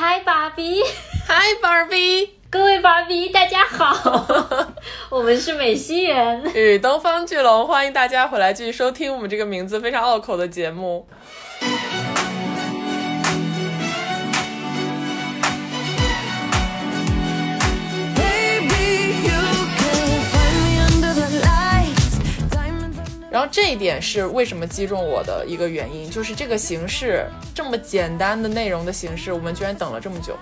嗨，芭比，嗨，芭比，各位芭比，大家好，我们是美西人。与东方巨龙，欢迎大家回来继续收听我们这个名字非常拗口的节目。然后这一点是为什么击中我的一个原因，就是这个形式这么简单的内容的形式，我们居然等了这么久。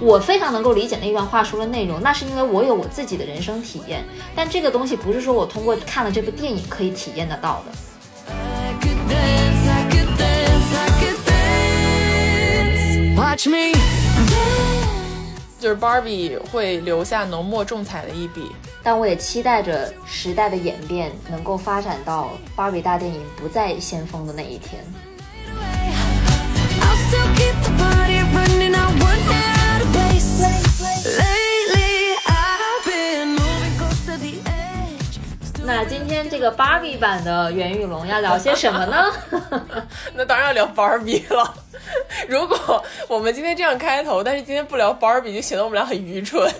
我非常能够理解那段话说的内容，那是因为我有我自己的人生体验，但这个东西不是说我通过看了这部电影可以体验得到的。Watch me。就是 Barbie 会留下浓墨重彩的一笔，但我也期待着时代的演变能够发展到 Barbie 大电影不再先锋的那一天。那今天这个 Barbie 版的袁宇龙要聊些什么呢？那当然要聊 Barbie 了。如果我们今天这样开头，但是今天不聊 Barbie，就显得我们俩很愚蠢。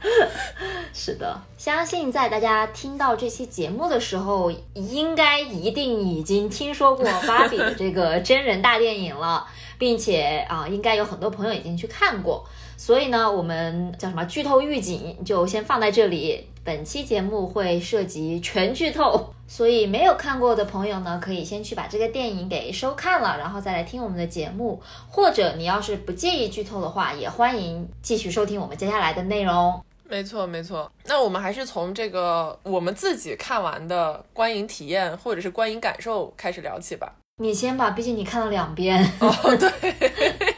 是的，相信在大家听到这期节目的时候，应该一定已经听说过 Barbie 这个真人大电影了，并且啊，应该有很多朋友已经去看过。所以呢，我们叫什么剧透预警就先放在这里。本期节目会涉及全剧透，所以没有看过的朋友呢，可以先去把这个电影给收看了，然后再来听我们的节目。或者你要是不介意剧透的话，也欢迎继续收听我们接下来的内容。没错，没错。那我们还是从这个我们自己看完的观影体验或者是观影感受开始聊起吧。你先吧，毕竟你看了两遍。哦，对。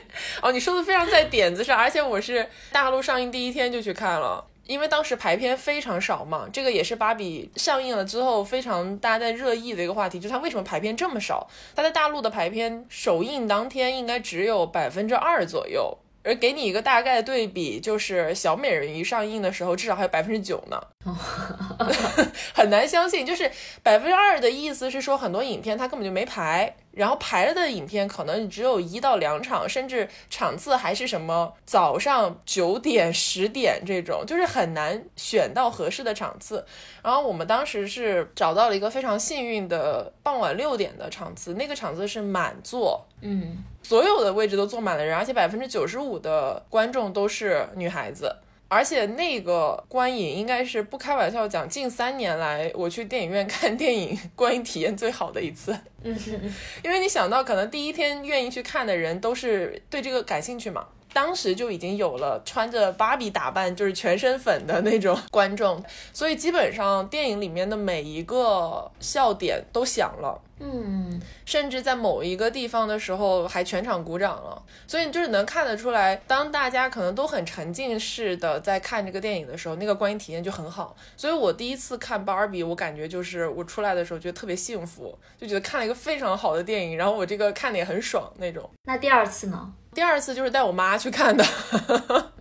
哦，你说的非常在点子上，而且我是大陆上映第一天就去看了。因为当时排片非常少嘛，这个也是芭比上映了之后非常大家在热议的一个话题，就是它为什么排片这么少？它在大陆的排片首映当天应该只有百分之二左右。而给你一个大概的对比，就是小美人鱼上映的时候，至少还有百分之九呢，很难相信。就是百分之二的意思是说，很多影片它根本就没排，然后排了的影片可能只有一到两场，甚至场次还是什么早上九点、十点这种，就是很难选到合适的场次。然后我们当时是找到了一个非常幸运的傍晚六点的场次，那个场次是满座，嗯。所有的位置都坐满了人，而且百分之九十五的观众都是女孩子，而且那个观影应该是不开玩笑讲，近三年来我去电影院看电影 观影体验最好的一次。嗯，因为你想到可能第一天愿意去看的人都是对这个感兴趣嘛。当时就已经有了穿着芭比打扮，就是全身粉的那种观众，所以基本上电影里面的每一个笑点都响了，嗯，甚至在某一个地方的时候还全场鼓掌了，所以就是能看得出来，当大家可能都很沉浸式的在看这个电影的时候，那个观影体验就很好。所以我第一次看芭比，我感觉就是我出来的时候觉得特别幸福，就觉得看了一个非常好的电影，然后我这个看的也很爽那种。那第二次呢？第二次就是带我妈去看的，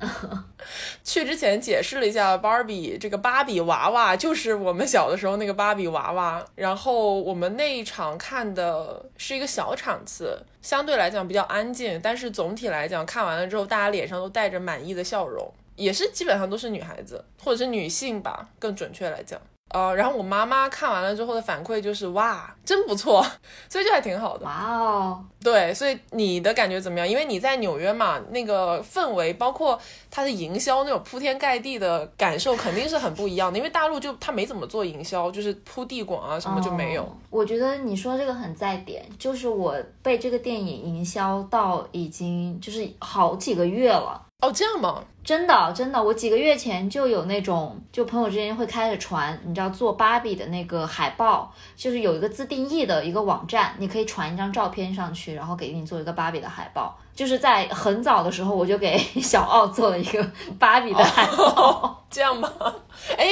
去之前解释了一下，芭比这个芭比娃娃就是我们小的时候那个芭比娃娃。然后我们那一场看的是一个小场次，相对来讲比较安静，但是总体来讲看完了之后，大家脸上都带着满意的笑容，也是基本上都是女孩子或者是女性吧，更准确来讲。呃，然后我妈妈看完了之后的反馈就是哇，真不错，所以就还挺好的。哇哦，对，所以你的感觉怎么样？因为你在纽约嘛，那个氛围，包括它的营销那种铺天盖地的感受，肯定是很不一样的。因为大陆就它没怎么做营销，就是铺地广啊什么就没有。我觉得你说这个很在点，就是我被这个电影营销到已经就是好几个月了。哦，这样吗？真的，真的，我几个月前就有那种，就朋友之间会开始传，你知道做芭比的那个海报，就是有一个自定义的一个网站，你可以传一张照片上去，然后给你做一个芭比的海报。就是在很早的时候，我就给 小奥做了一个芭比的海报，这样吗？哎，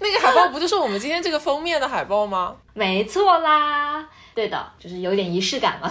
那个海报不就是我们今天这个封面的海报吗？没错啦，对的，就是有点仪式感嘛。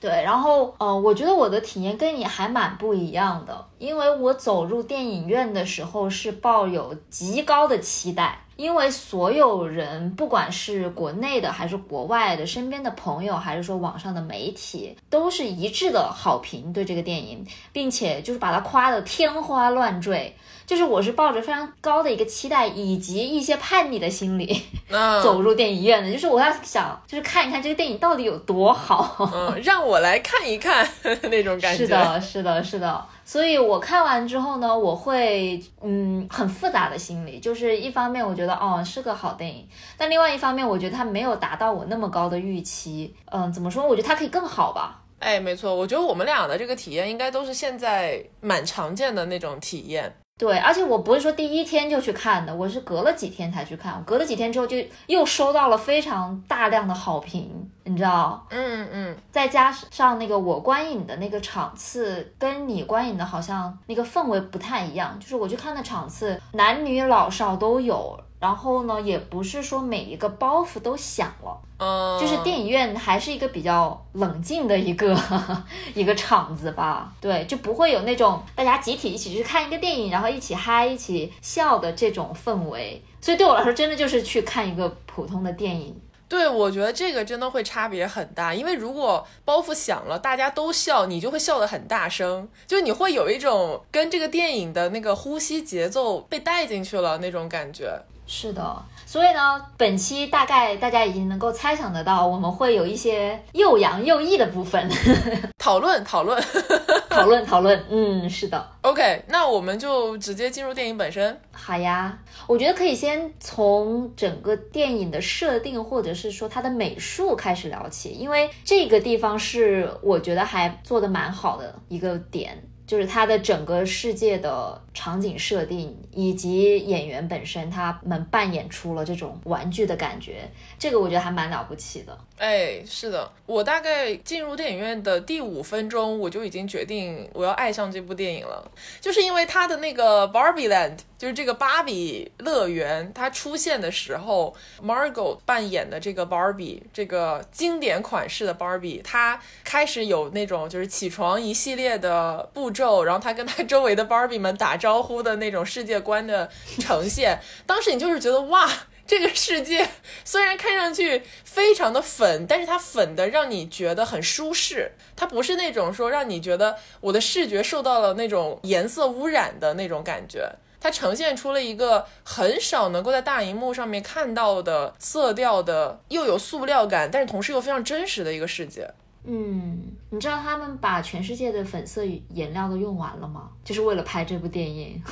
对，然后呃，我觉得我的体验跟你还蛮不一样的，因为我走入电影院的时候是抱有极高的期待，因为所有人，不管是国内的还是国外的，身边的朋友，还是说网上的媒体，都是一致的好评对这个电影，并且就是把它夸得天花乱坠。就是我是抱着非常高的一个期待，以及一些叛逆的心理 走入电影院的。就是我要想，就是看一看这个电影到底有多好。嗯，让我来看一看 那种感觉。是的，是的，是的。所以我看完之后呢，我会嗯很复杂的心理，就是一方面我觉得哦是个好电影，但另外一方面我觉得它没有达到我那么高的预期。嗯，怎么说？我觉得它可以更好吧。哎，没错，我觉得我们俩的这个体验应该都是现在蛮常见的那种体验。对，而且我不是说第一天就去看的，我是隔了几天才去看，隔了几天之后就又收到了非常大量的好评，你知道？嗯嗯，再加上那个我观影的那个场次跟你观影的好像那个氛围不太一样，就是我去看的场次，男女老少都有。然后呢，也不是说每一个包袱都响了，嗯，就是电影院还是一个比较冷静的一个 一个场子吧，对，就不会有那种大家集体一起去看一个电影，然后一起嗨、一起笑的这种氛围。所以对我来说，真的就是去看一个普通的电影。对，我觉得这个真的会差别很大，因为如果包袱响了，大家都笑，你就会笑得很大声，就你会有一种跟这个电影的那个呼吸节奏被带进去了那种感觉。是的，所以呢，本期大概大家已经能够猜想得到，我们会有一些又阳又异的部分，讨论讨论 讨论讨论。嗯，是的。OK，那我们就直接进入电影本身。好呀，我觉得可以先从整个电影的设定，或者是说它的美术开始聊起，因为这个地方是我觉得还做的蛮好的一个点。就是它的整个世界的场景设定，以及演员本身，他们扮演出了这种玩具的感觉，这个我觉得还蛮了不起的。哎，是的，我大概进入电影院的第五分钟，我就已经决定我要爱上这部电影了，就是因为它的那个 Barbie Land，就是这个芭比乐园，它出现的时候，Margot 扮演的这个 Barbie，这个经典款式的 Barbie，它开始有那种就是起床一系列的步。然后他跟他周围的芭比们打招呼的那种世界观的呈现，当时你就是觉得哇，这个世界虽然看上去非常的粉，但是它粉的让你觉得很舒适，它不是那种说让你觉得我的视觉受到了那种颜色污染的那种感觉，它呈现出了一个很少能够在大荧幕上面看到的色调的，又有塑料感，但是同时又非常真实的一个世界。嗯，你知道他们把全世界的粉色颜料都用完了吗？就是为了拍这部电影。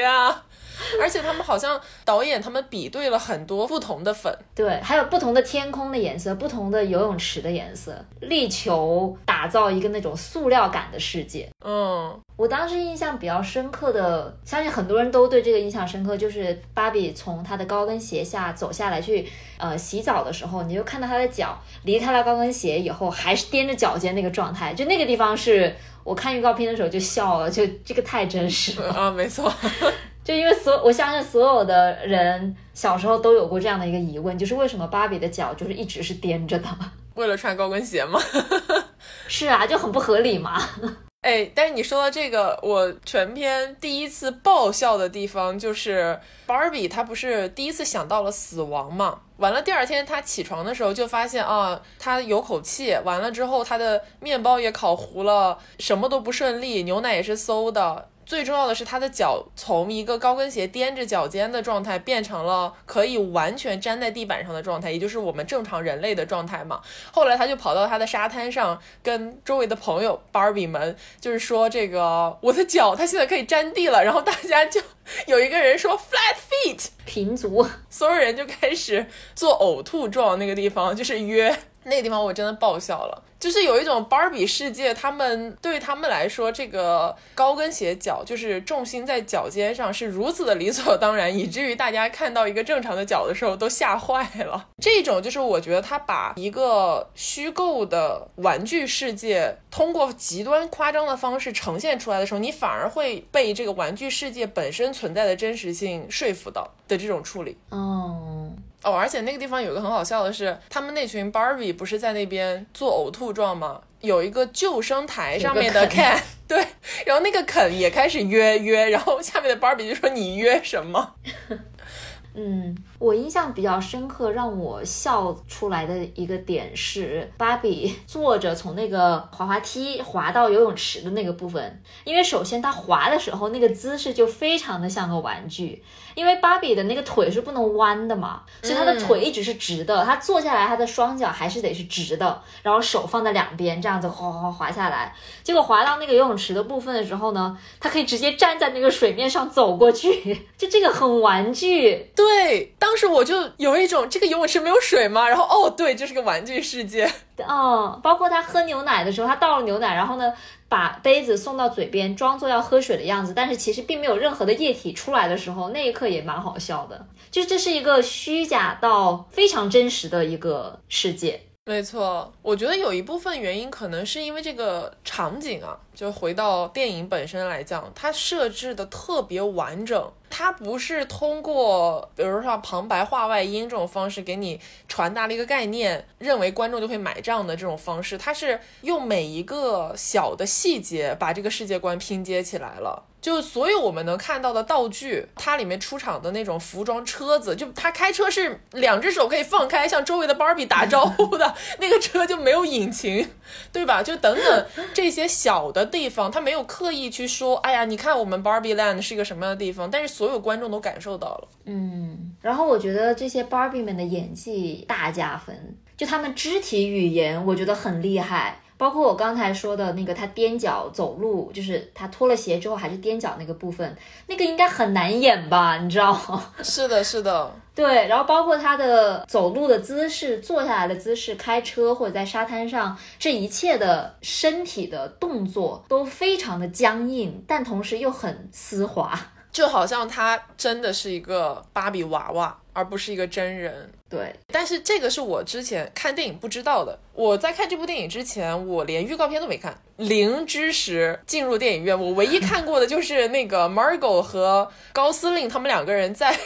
呀，而且他们好像导演他们比对了很多不同的粉，对，还有不同的天空的颜色，不同的游泳池的颜色，力求打造一个那种塑料感的世界。嗯，我当时印象比较深刻的，相信很多人都对这个印象深刻，就是芭比从她的高跟鞋下走下来去呃洗澡的时候，你就看到她的脚离开了高跟鞋以后，还是踮着脚尖那个状态，就那个地方是。我看预告片的时候就笑了，就这个太真实了啊！没错，就因为所我相信所有的人小时候都有过这样的一个疑问，就是为什么芭比的脚就是一直是踮着的？为了穿高跟鞋吗？是啊，就很不合理嘛。哎，但是你说到这个，我全篇第一次爆笑的地方就是芭比，她不是第一次想到了死亡嘛？完了，第二天他起床的时候就发现啊，他有口气。完了之后，他的面包也烤糊了，什么都不顺利，牛奶也是馊的。最重要的是，他的脚从一个高跟鞋踮着脚尖的状态，变成了可以完全粘在地板上的状态，也就是我们正常人类的状态嘛。后来他就跑到他的沙滩上，跟周围的朋友芭比们，就是说这个我的脚，它现在可以沾地了。然后大家就有一个人说 flat feet 平足，所有人就开始做呕吐状，那个地方就是约那个地方，我真的爆笑了。就是有一种芭比世界，他们对他们来说，这个高跟鞋脚就是重心在脚尖上是如此的理所当然，以至于大家看到一个正常的脚的时候都吓坏了。这种就是我觉得他把一个虚构的玩具世界通过极端夸张的方式呈现出来的时候，你反而会被这个玩具世界本身存在的真实性说服到的这种处理。嗯。哦，而且那个地方有一个很好笑的是，他们那群 Barbie 不是在那边做呕吐状吗？有一个救生台上面的 Ken，对，然后那个肯也开始约约，然后下面的 Barbie 就说你约什么？嗯，我印象比较深刻，让我笑出来的一个点是，芭比坐着从那个滑滑梯滑到游泳池的那个部分，因为首先她滑的时候那个姿势就非常的像个玩具，因为芭比的那个腿是不能弯的嘛，所以她的腿一直是直的，她坐下来她的双脚还是得是直的，然后手放在两边这样子滑滑滑下来，结果滑到那个游泳池的部分的时候呢，她可以直接站在那个水面上走过去，就这个很玩具，对。当时我就有一种这个游泳池没有水吗？然后哦，对，这是个玩具世界。嗯，包括他喝牛奶的时候，他倒了牛奶，然后呢，把杯子送到嘴边，装作要喝水的样子，但是其实并没有任何的液体出来的时候，那一刻也蛮好笑的。就这是一个虚假到非常真实的一个世界。没错，我觉得有一部分原因可能是因为这个场景啊，就回到电影本身来讲，它设置的特别完整。它不是通过，比如说旁白、话外音这种方式给你传达了一个概念，认为观众就会买账的这种方式，它是用每一个小的细节把这个世界观拼接起来了。就所有我们能看到的道具，它里面出场的那种服装、车子，就他开车是两只手可以放开，向周围的芭比打招呼的 那个车就没有引擎，对吧？就等等这些小的地方，他没有刻意去说，哎呀，你看我们 Barbie Land 是一个什么样的地方，但是所有观众都感受到了。嗯，然后我觉得这些 Barbie 们的演技大加分，就他们肢体语言，我觉得很厉害。包括我刚才说的那个，他踮脚走路，就是他脱了鞋之后还是踮脚那个部分，那个应该很难演吧？你知道吗？是的，是的，对。然后包括他的走路的姿势、坐下来的姿势、开车或者在沙滩上，这一切的身体的动作都非常的僵硬，但同时又很丝滑，就好像他真的是一个芭比娃娃，而不是一个真人。对，但是这个是我之前看电影不知道的。我在看这部电影之前，我连预告片都没看，零知识进入电影院。我唯一看过的就是那个 Margot 和高司令他们两个人在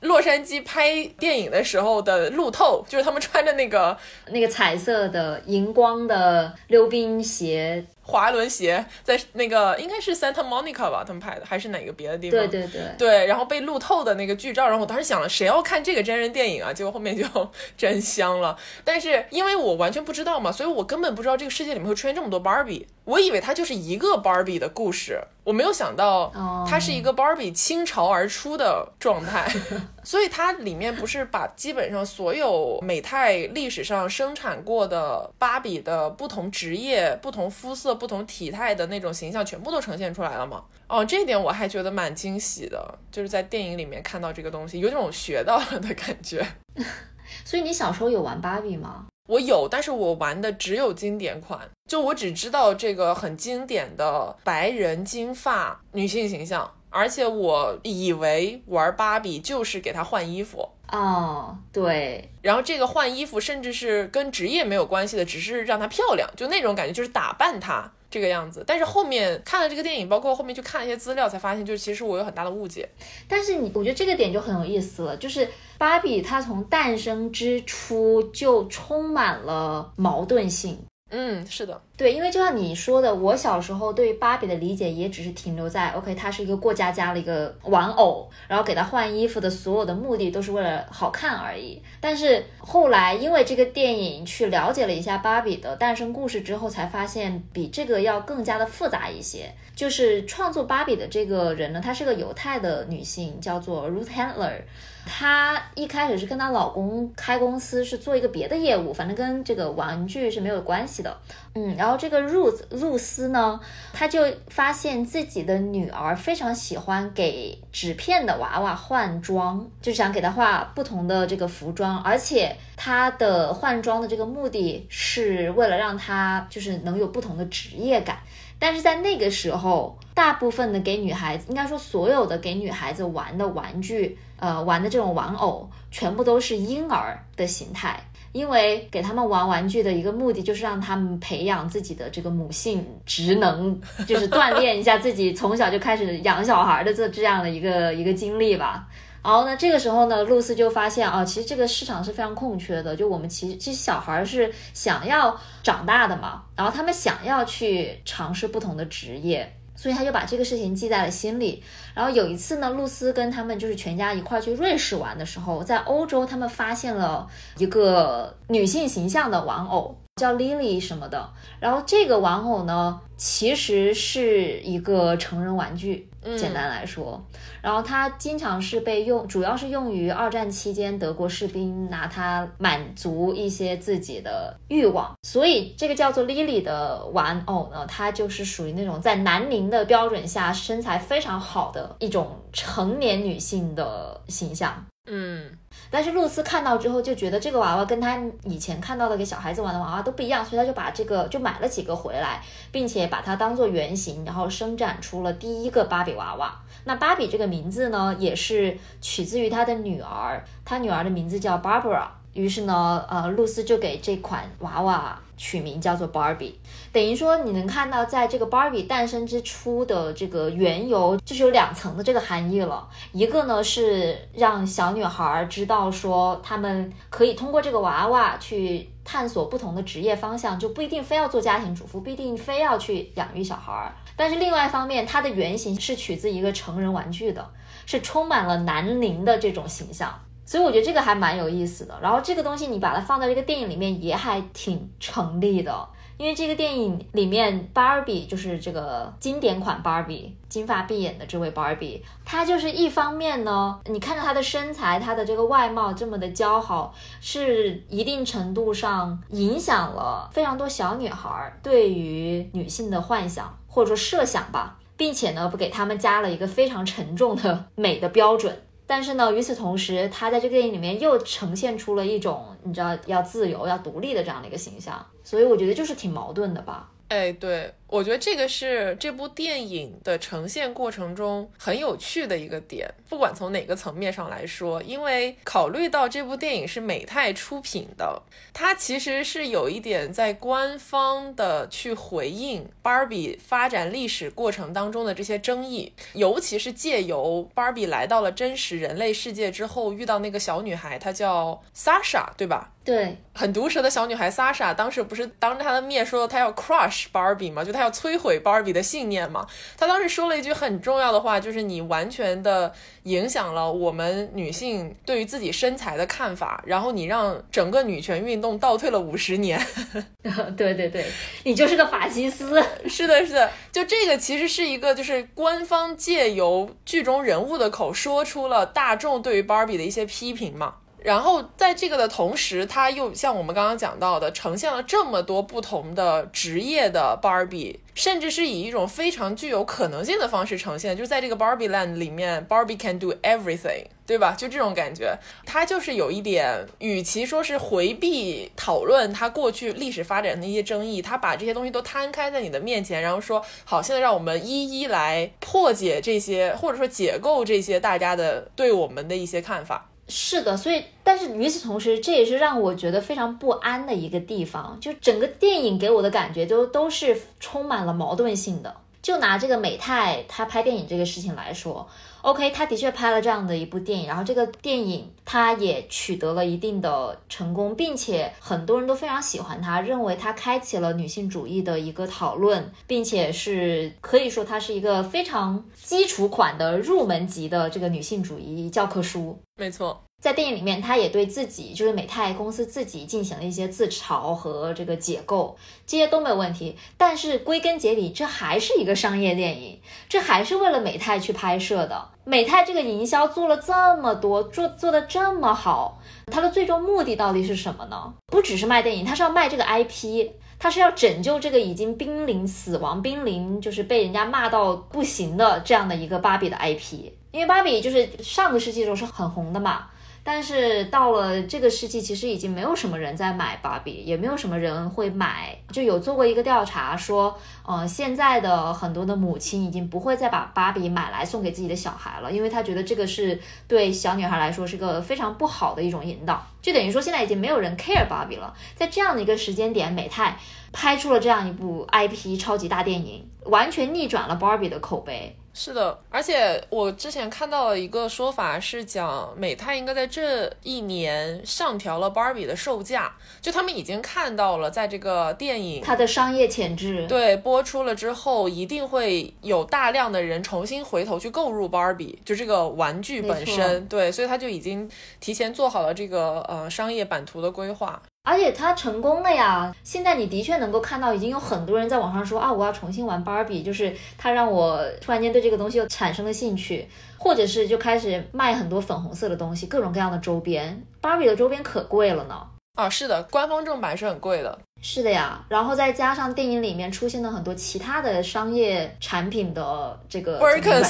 洛杉矶拍电影的时候的路透，就是他们穿着那个那个彩色的荧光的溜冰鞋。滑轮鞋在那个应该是 Santa Monica 吧，他们拍的还是哪个别的地方？对对对对，然后被路透的那个剧照，然后我当时想了，谁要看这个真人电影啊？结果后面就 真香了。但是因为我完全不知道嘛，所以我根本不知道这个世界里面会出现这么多 Barbie。我以为它就是一个 Barbie 的故事，我没有想到它是一个 Barbie 倾巢而出的状态。所以它里面不是把基本上所有美泰历史上生产过的芭比的不同职业、不同肤色、不同体态的那种形象全部都呈现出来了吗？哦，这一点我还觉得蛮惊喜的，就是在电影里面看到这个东西，有种学到了的感觉。所以你小时候有玩芭比吗？我有，但是我玩的只有经典款，就我只知道这个很经典的白人金发女性形象，而且我以为玩芭比就是给她换衣服。哦，对，然后这个换衣服甚至是跟职业没有关系的，只是让她漂亮，就那种感觉，就是打扮她。这个样子，但是后面看了这个电影，包括后面去看了一些资料，才发现，就是其实我有很大的误解。但是你，我觉得这个点就很有意思了，就是芭比她从诞生之初就充满了矛盾性。嗯，是的，对，因为就像你说的，我小时候对芭比的理解也只是停留在，OK，它是一个过家家的一个玩偶，然后给它换衣服的所有的目的都是为了好看而已。但是后来因为这个电影去了解了一下芭比的诞生故事之后，才发现比这个要更加的复杂一些。就是创作芭比的这个人呢，她是个犹太的女性，叫做 Ruth Handler。她一开始是跟她老公开公司，是做一个别的业务，反正跟这个玩具是没有关系的。嗯，然后这个露露丝呢，她就发现自己的女儿非常喜欢给纸片的娃娃换装，就想给她画不同的这个服装，而且她的换装的这个目的是为了让她就是能有不同的职业感。但是在那个时候，大部分的给女孩子，应该说所有的给女孩子玩的玩具。呃，玩的这种玩偶全部都是婴儿的形态，因为给他们玩玩具的一个目的就是让他们培养自己的这个母性职能，就是锻炼一下自己从小就开始养小孩的这这样的一个 一个经历吧。然后呢，这个时候呢，露丝就发现啊，其实这个市场是非常空缺的，就我们其实其实小孩是想要长大的嘛，然后他们想要去尝试不同的职业。所以他就把这个事情记在了心里。然后有一次呢，露丝跟他们就是全家一块去瑞士玩的时候，在欧洲他们发现了一个女性形象的玩偶。叫 Lily 什么的，然后这个玩偶呢，其实是一个成人玩具，简单来说，然后它经常是被用，主要是用于二战期间德国士兵拿它满足一些自己的欲望，所以这个叫做 Lily 的玩偶呢，它就是属于那种在南宁的标准下身材非常好的一种成年女性的形象。嗯，但是露丝看到之后就觉得这个娃娃跟她以前看到的给小孩子玩的娃娃都不一样，所以她就把这个就买了几个回来，并且把它当做原型，然后生产出了第一个芭比娃娃。那芭比这个名字呢，也是取自于她的女儿，她女儿的名字叫 Barbara。于是呢，呃，露丝就给这款娃娃取名叫做 Barbie，等于说你能看到，在这个 Barbie 诞生之初的这个缘由，就是有两层的这个含义了。一个呢是让小女孩知道说，他们可以通过这个娃娃去探索不同的职业方向，就不一定非要做家庭主妇，不一定非要去养育小孩。但是另外一方面，它的原型是取自一个成人玩具的，是充满了男龄的这种形象。所以我觉得这个还蛮有意思的，然后这个东西你把它放在这个电影里面也还挺成立的，因为这个电影里面芭比就是这个经典款芭比，金发碧眼的这位芭比，她就是一方面呢，你看着她的身材，她的这个外貌这么的姣好，是一定程度上影响了非常多小女孩对于女性的幻想或者说设想吧，并且呢，不给他们加了一个非常沉重的美的标准。但是呢，与此同时，他在这个电影里面又呈现出了一种你知道要自由、要独立的这样的一个形象，所以我觉得就是挺矛盾的吧。哎，对。我觉得这个是这部电影的呈现过程中很有趣的一个点，不管从哪个层面上来说，因为考虑到这部电影是美泰出品的，它其实是有一点在官方的去回应芭比发展历史过程当中的这些争议，尤其是借由芭比来到了真实人类世界之后，遇到那个小女孩，她叫 Sasha，对吧？对，很毒舌的小女孩 Sasha，当时不是当着她的面说她要 crush 芭比吗？就他要摧毁芭比的信念嘛？他当时说了一句很重要的话，就是你完全的影响了我们女性对于自己身材的看法，然后你让整个女权运动倒退了五十年。对对对，你就是个法西斯。是的，是的，就这个其实是一个，就是官方借由剧中人物的口说出了大众对于芭比的一些批评嘛。然后在这个的同时，它又像我们刚刚讲到的，呈现了这么多不同的职业的 Barbie，甚至是以一种非常具有可能性的方式呈现，就是在这个 Barbie Land 里面，Barbie can do everything，对吧？就这种感觉，它就是有一点，与其说是回避讨论它过去历史发展的一些争议，它把这些东西都摊开在你的面前，然后说，好，现在让我们一一来破解这些，或者说解构这些大家的对我们的一些看法。是的，所以，但是与此同时，这也是让我觉得非常不安的一个地方。就整个电影给我的感觉，都都是充满了矛盾性的。就拿这个美泰他拍电影这个事情来说，OK，他的确拍了这样的一部电影，然后这个电影他也取得了一定的成功，并且很多人都非常喜欢他，认为他开启了女性主义的一个讨论，并且是可以说它是一个非常基础款的入门级的这个女性主义教科书。没错。在电影里面，他也对自己，就是美泰公司自己进行了一些自嘲和这个解构，这些都没有问题。但是归根结底，这还是一个商业电影，这还是为了美泰去拍摄的。美泰这个营销做了这么多，做做的这么好，它的最终目的到底是什么呢？不只是卖电影，它是要卖这个 IP，它是要拯救这个已经濒临死亡、濒临就是被人家骂到不行的这样的一个芭比的 IP。因为芭比就是上个世纪的时候是很红的嘛。但是到了这个世纪，其实已经没有什么人在买芭比，也没有什么人会买。就有做过一个调查，说，呃，现在的很多的母亲已经不会再把芭比买来送给自己的小孩了，因为她觉得这个是对小女孩来说是个非常不好的一种引导。就等于说，现在已经没有人 care 芭比了。在这样的一个时间点，美泰拍出了这样一部 IP 超级大电影，完全逆转了芭比的口碑。是的，而且我之前看到了一个说法是讲美泰应该在这一年上调了 Barbie 的售价，就他们已经看到了在这个电影它的商业潜质。对播出了之后，一定会有大量的人重新回头去购入 Barbie，就这个玩具本身，对，所以他就已经提前做好了这个呃商业版图的规划。而且它成功了呀！现在你的确能够看到，已经有很多人在网上说啊，我要重新玩芭比，就是它让我突然间对这个东西又产生了兴趣，或者是就开始卖很多粉红色的东西，各种各样的周边。芭比的周边可贵了呢。啊，是的，官方正版是很贵的。是的呀，然后再加上电影里面出现了很多其他的商业产品的这个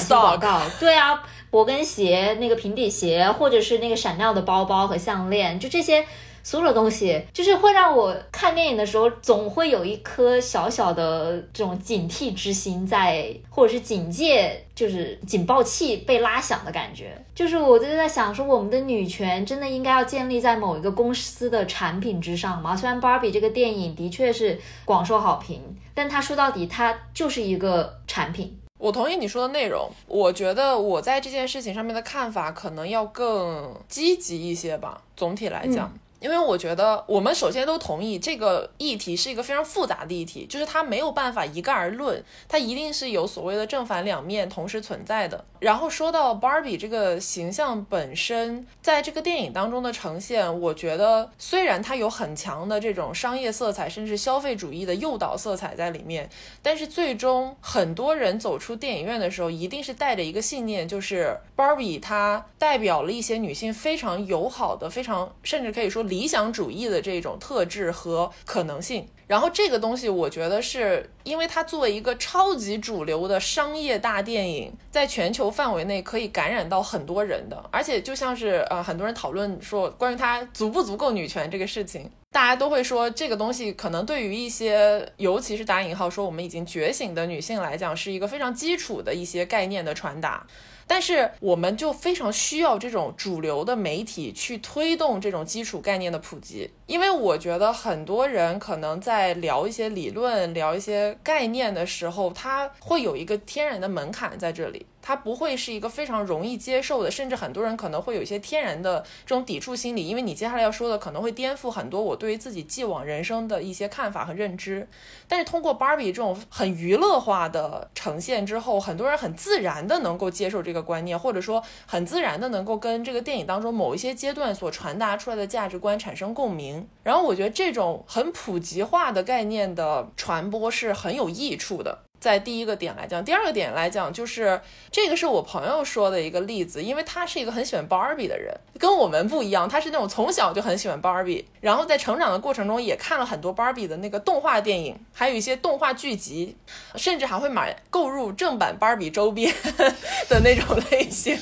广告，对啊，勃根鞋、那个平底鞋，或者是那个闪亮的包包和项链，就这些所有的东西，就是会让我看电影的时候总会有一颗小小的这种警惕之心在，或者是警戒，就是警报器被拉响的感觉。就是我就在想说，我们的女权真的应该要建立在某一个公司的产品之上吗？虽然《芭比》这个电影的确是广受好评，但它说到底，它就是一个产品。我同意你说的内容，我觉得我在这件事情上面的看法可能要更积极一些吧。总体来讲，因为我觉得我们首先都同意这个议题是一个非常复杂的议题，就是它没有办法一概而论，它一定是有所谓的正反两面同时存在的。然后说到 Barbie 这个形象本身，在这个电影当中的呈现，我觉得虽然它有很强的这种商业色彩，甚至消费主义的诱导色彩在里面，但是最终很多人走出电影院的时候，一定是带着一个信念，就是 Barbie 它代表了一些女性非常友好的、非常甚至可以说理想主义的这种特质和可能性。然后这个东西，我觉得是因为它作为一个超级主流的商业大电影，在全球范围内可以感染到很多人的，而且就像是呃很多人讨论说关于它足不足够女权这个事情，大家都会说这个东西可能对于一些尤其是打引号说我们已经觉醒的女性来讲，是一个非常基础的一些概念的传达。但是我们就非常需要这种主流的媒体去推动这种基础概念的普及，因为我觉得很多人可能在聊一些理论、聊一些概念的时候，他会有一个天然的门槛在这里。它不会是一个非常容易接受的，甚至很多人可能会有一些天然的这种抵触心理，因为你接下来要说的可能会颠覆很多我对于自己既往人生的一些看法和认知。但是通过 Barbie 这种很娱乐化的呈现之后，很多人很自然的能够接受这个观念，或者说很自然的能够跟这个电影当中某一些阶段所传达出来的价值观产生共鸣。然后我觉得这种很普及化的概念的传播是很有益处的。在第一个点来讲，第二个点来讲，就是这个是我朋友说的一个例子，因为他是一个很喜欢 Barbie 的人，跟我们不一样，他是那种从小就很喜欢 Barbie，然后在成长的过程中也看了很多 Barbie 的那个动画电影，还有一些动画剧集，甚至还会买购入正版 Barbie 周边 的那种类型，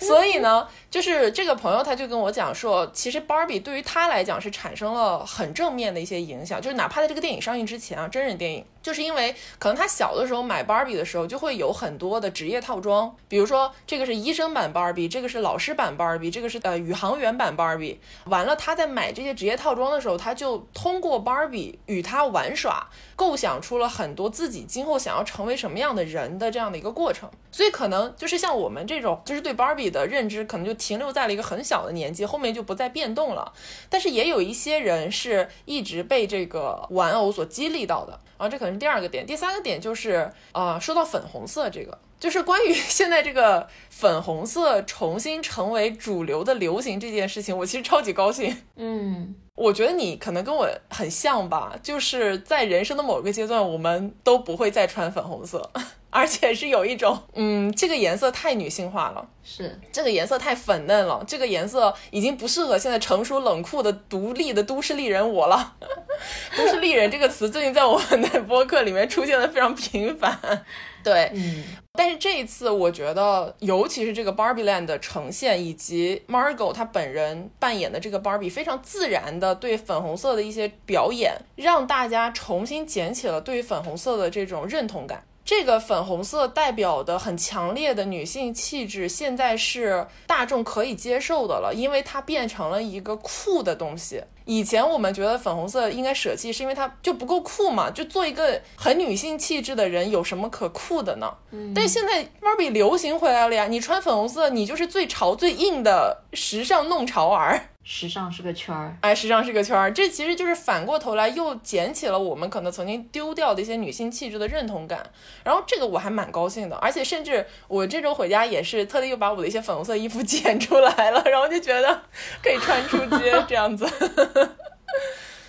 所以呢。就是这个朋友，他就跟我讲说，其实 Barbie 对于他来讲是产生了很正面的一些影响。就是哪怕在这个电影上映之前啊，真人电影，就是因为可能他小的时候买 Barbie 的时候，就会有很多的职业套装，比如说这个是医生版 Barbie，这个是老师版 Barbie，这个是呃宇航员版 Barbie。完了，他在买这些职业套装的时候，他就通过 Barbie 与他玩耍，构想出了很多自己今后想要成为什么样的人的这样的一个过程。所以可能就是像我们这种，就是对 Barbie 的认知，可能就停留在了一个很小的年纪，后面就不再变动了。但是也有一些人是一直被这个玩偶所激励到的，然后这可能是第二个点。第三个点就是啊，说到粉红色这个，就是关于 现在这个粉红色重新成为主流的流行这件事情，我其实超级高兴。嗯，我觉得你可能跟我很像吧，就是在人生的某个阶段，我们都不会再穿粉红色。而且是有一种，嗯，这个颜色太女性化了，是这个颜色太粉嫩了，这个颜色已经不适合现在成熟冷酷的独立的都市丽人我了。都市丽人这个词最近在我们的播客里面出现的非常频繁，对，嗯，但是这一次我觉得，尤其是这个 Barbie Land 的呈现，以及 Margot 她本人扮演的这个 Barbie 非常自然的对粉红色的一些表演，让大家重新捡起了对粉红色的这种认同感。这个粉红色代表的很强烈的女性气质，现在是大众可以接受的了，因为它变成了一个酷的东西。以前我们觉得粉红色应该舍弃，是因为它就不够酷嘛？就做一个很女性气质的人，有什么可酷的呢？嗯。但现在 Barbie 流行回来了呀，你穿粉红色，你就是最潮最硬的时尚弄潮儿。时尚是个圈儿，哎，时尚是个圈儿，这其实就是反过头来又捡起了我们可能曾经丢掉的一些女性气质的认同感。然后这个我还蛮高兴的，而且甚至我这周回家也是特地又把我的一些粉红色衣服 捡出来了，然后就觉得可以穿出街这样子。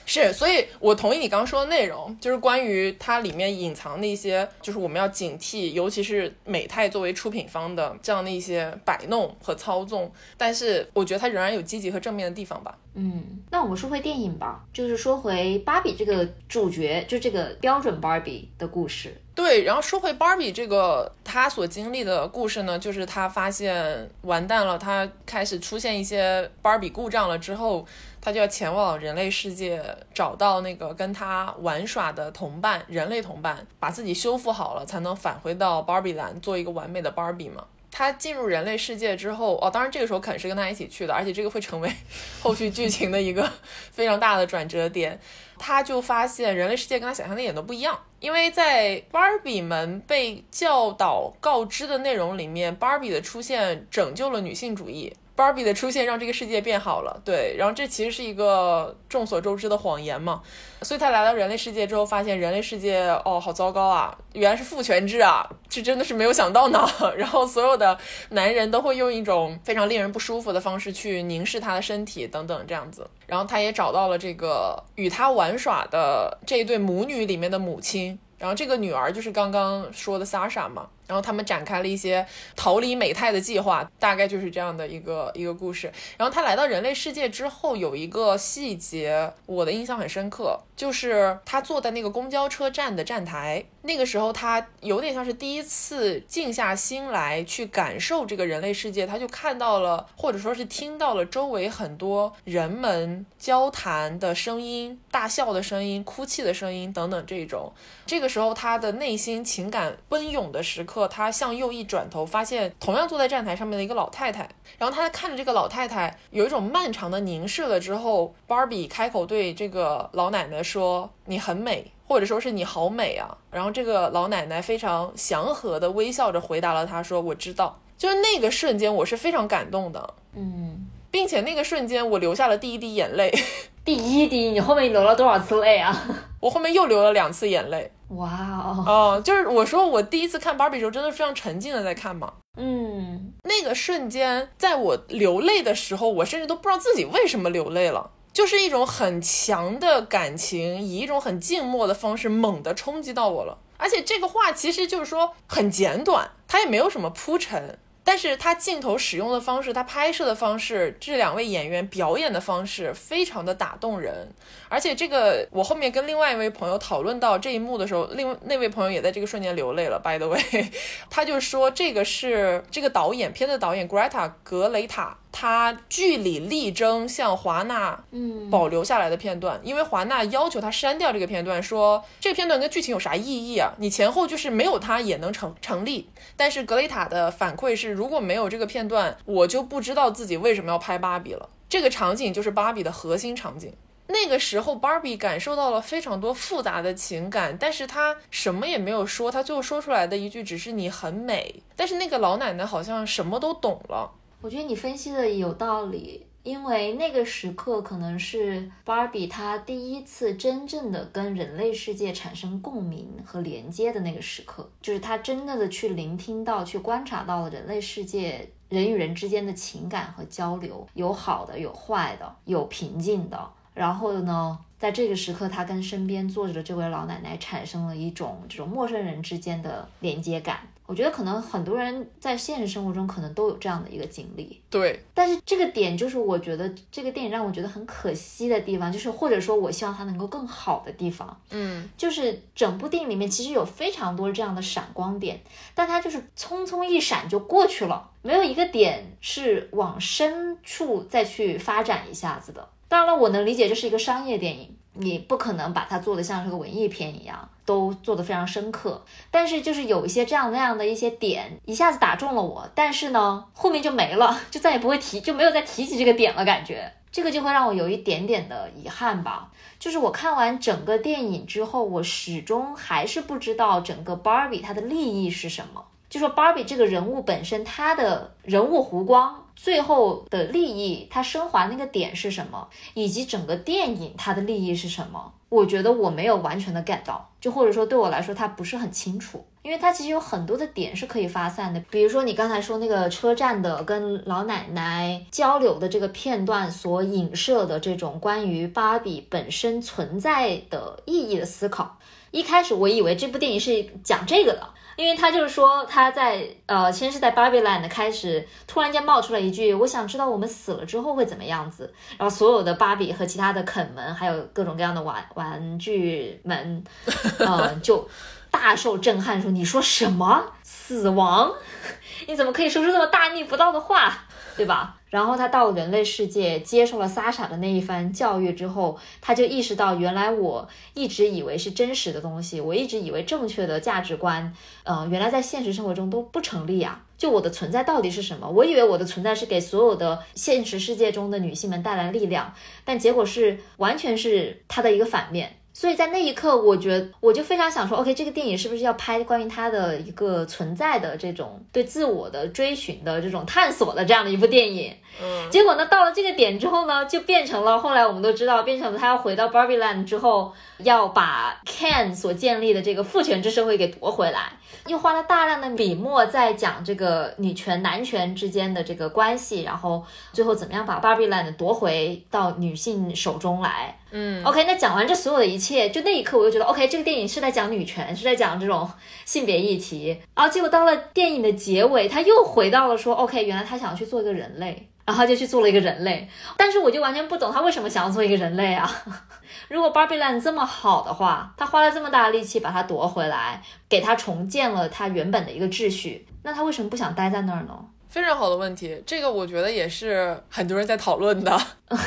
是，所以我同意你刚刚说的内容，就是关于它里面隐藏的一些，就是我们要警惕，尤其是美泰作为出品方的这样的一些摆弄和操纵。但是我觉得它仍然有积极和正面的地方吧。嗯，那我们说回电影吧，就是说回芭比这个主角，就这个标准芭比的故事。对，然后说回芭比这个她所经历的故事呢，就是她发现完蛋了，她开始出现一些芭比故障了之后。他就要前往人类世界，找到那个跟他玩耍的同伴，人类同伴，把自己修复好了，才能返回到芭比 land 做一个完美的芭比嘛。他进入人类世界之后，哦，当然这个时候肯是跟他一起去的，而且这个会成为 后续剧情的一个 非常大的转折点。他就发现人类世界跟他想象的一点都不一样，因为在芭比们被教导告知的内容里面，芭比的出现拯救了女性主义。芭比的出现让这个世界变好了，对，然后这其实是一个众所周知的谎言嘛，所以他来到人类世界之后，发现人类世界哦好糟糕啊，原来是父权制啊，这真的是没有想到呢。然后所有的男人都会用一种非常令人不舒服的方式去凝视他的身体等等这样子，然后他也找到了这个与他玩耍的这一对母女里面的母亲，然后这个女儿就是刚刚说的 Sasa 嘛。然后他们展开了一些逃离美泰的计划，大概就是这样的一个一个故事。然后他来到人类世界之后，有一个细节我的印象很深刻，就是他坐在那个公交车站的站台，那个时候他有点像是第一次静下心来去感受这个人类世界，他就看到了或者说是听到了周围很多人们交谈的声音、大笑的声音、哭泣的声音等等这种。这个时候他的内心情感奔涌的时刻。他向右一转头，发现同样坐在站台上面的一个老太太。然后他看着这个老太太，有一种漫长的凝视了之后，Barbie 开口对这个老奶奶说：“你很美，或者说是你好美啊。”然后这个老奶奶非常祥和的微笑着回答了他说：“我知道。”就是那个瞬间，我是非常感动的，嗯，并且那个瞬间我流下了第一滴眼泪。第一滴，你后面流了多少次泪啊？我后面又流了两次眼泪。哇哦！哦，就是我说我第一次看芭比时候，真的非常沉浸的在看嘛。嗯，那个瞬间，在我流泪的时候，我甚至都不知道自己为什么流泪了，就是一种很强的感情，以一种很静默的方式猛地冲击到我了。而且这个话其实就是说很简短，它也没有什么铺陈。但是他镜头使用的方式，他拍摄的方式，这两位演员表演的方式非常的打动人，而且这个我后面跟另外一位朋友讨论到这一幕的时候，另那位朋友也在这个瞬间流泪了。By the way，他就说这个是这个导演片的导演 Greta 格雷塔。他据理力争向华纳嗯保留下来的片段，因为华纳要求他删掉这个片段，说这个片段跟剧情有啥意义啊？你前后就是没有他也能成成立。但是格雷塔的反馈是，如果没有这个片段，我就不知道自己为什么要拍芭比了。这个场景就是芭比的核心场景。那个时候，芭比感受到了非常多复杂的情感，但是她什么也没有说，她最后说出来的一句只是你很美。但是那个老奶奶好像什么都懂了。我觉得你分析的有道理，因为那个时刻可能是芭比她第一次真正的跟人类世界产生共鸣和连接的那个时刻，就是她真正的去聆听到、去观察到了人类世界人与人之间的情感和交流，有好的，有坏的，有平静的。然后呢，在这个时刻，她跟身边坐着的这位老奶奶产生了一种这种陌生人之间的连接感。我觉得可能很多人在现实生活中可能都有这样的一个经历，对。但是这个点就是我觉得这个电影让我觉得很可惜的地方，就是或者说我希望它能够更好的地方，嗯，就是整部电影里面其实有非常多这样的闪光点，但它就是匆匆一闪就过去了，没有一个点是往深处再去发展一下子的。当然了，我能理解这是一个商业电影，你不可能把它做的像是个文艺片一样，都做得非常深刻。但是就是有一些这样那样的一些点，一下子打中了我，但是呢，后面就没了，就再也不会提，就没有再提起这个点了，感觉这个就会让我有一点点的遗憾吧。就是我看完整个电影之后，我始终还是不知道整个 Barbie 它的利益是什么。就说 Barbie 这个人物本身，他的人物弧光。最后的利益，它升华那个点是什么，以及整个电影它的利益是什么？我觉得我没有完全的 get 到，就或者说对我来说它不是很清楚，因为它其实有很多的点是可以发散的，比如说你刚才说那个车站的跟老奶奶交流的这个片段所影射的这种关于芭比本身存在的意义的思考，一开始我以为这部电影是讲这个的。因为他就是说，他在呃，先是在 Barbie Land 开始，突然间冒出了一句：“我想知道我们死了之后会怎么样子。”然后所有的芭比和其他的肯们，还有各种各样的玩玩具们，嗯，就大受震撼，说：“你说什么死亡？你怎么可以说出这么大逆不道的话？对吧？”然后他到了人类世界，接受了萨莎的那一番教育之后，他就意识到，原来我一直以为是真实的东西，我一直以为正确的价值观，呃，原来在现实生活中都不成立啊！就我的存在到底是什么？我以为我的存在是给所有的现实世界中的女性们带来力量，但结果是完全是它的一个反面。所以在那一刻，我觉得我就非常想说，OK，这个电影是不是要拍关于他的一个存在的这种对自我的追寻的这种探索的这样的一部电影？嗯，结果呢，到了这个点之后呢，就变成了后来我们都知道，变成了他要回到 Barbie Land 之后，要把 Ken 所建立的这个父权制社会给夺回来，又花了大量的笔墨在讲这个女权男权之间的这个关系，然后最后怎么样把 Barbie Land 夺回到女性手中来。嗯，OK，那讲完这所有的一切，就那一刻我就觉得，OK，这个电影是在讲女权，是在讲这种性别议题。然后结果到了电影的结尾，他又回到了说，OK，原来他想去做一个人类，然后就去做了一个人类。但是我就完全不懂他为什么想要做一个人类啊？如果 Barbie Land 这么好的话，他花了这么大的力气把它夺回来，给他重建了他原本的一个秩序，那他为什么不想待在那儿呢？非常好的问题，这个我觉得也是很多人在讨论的。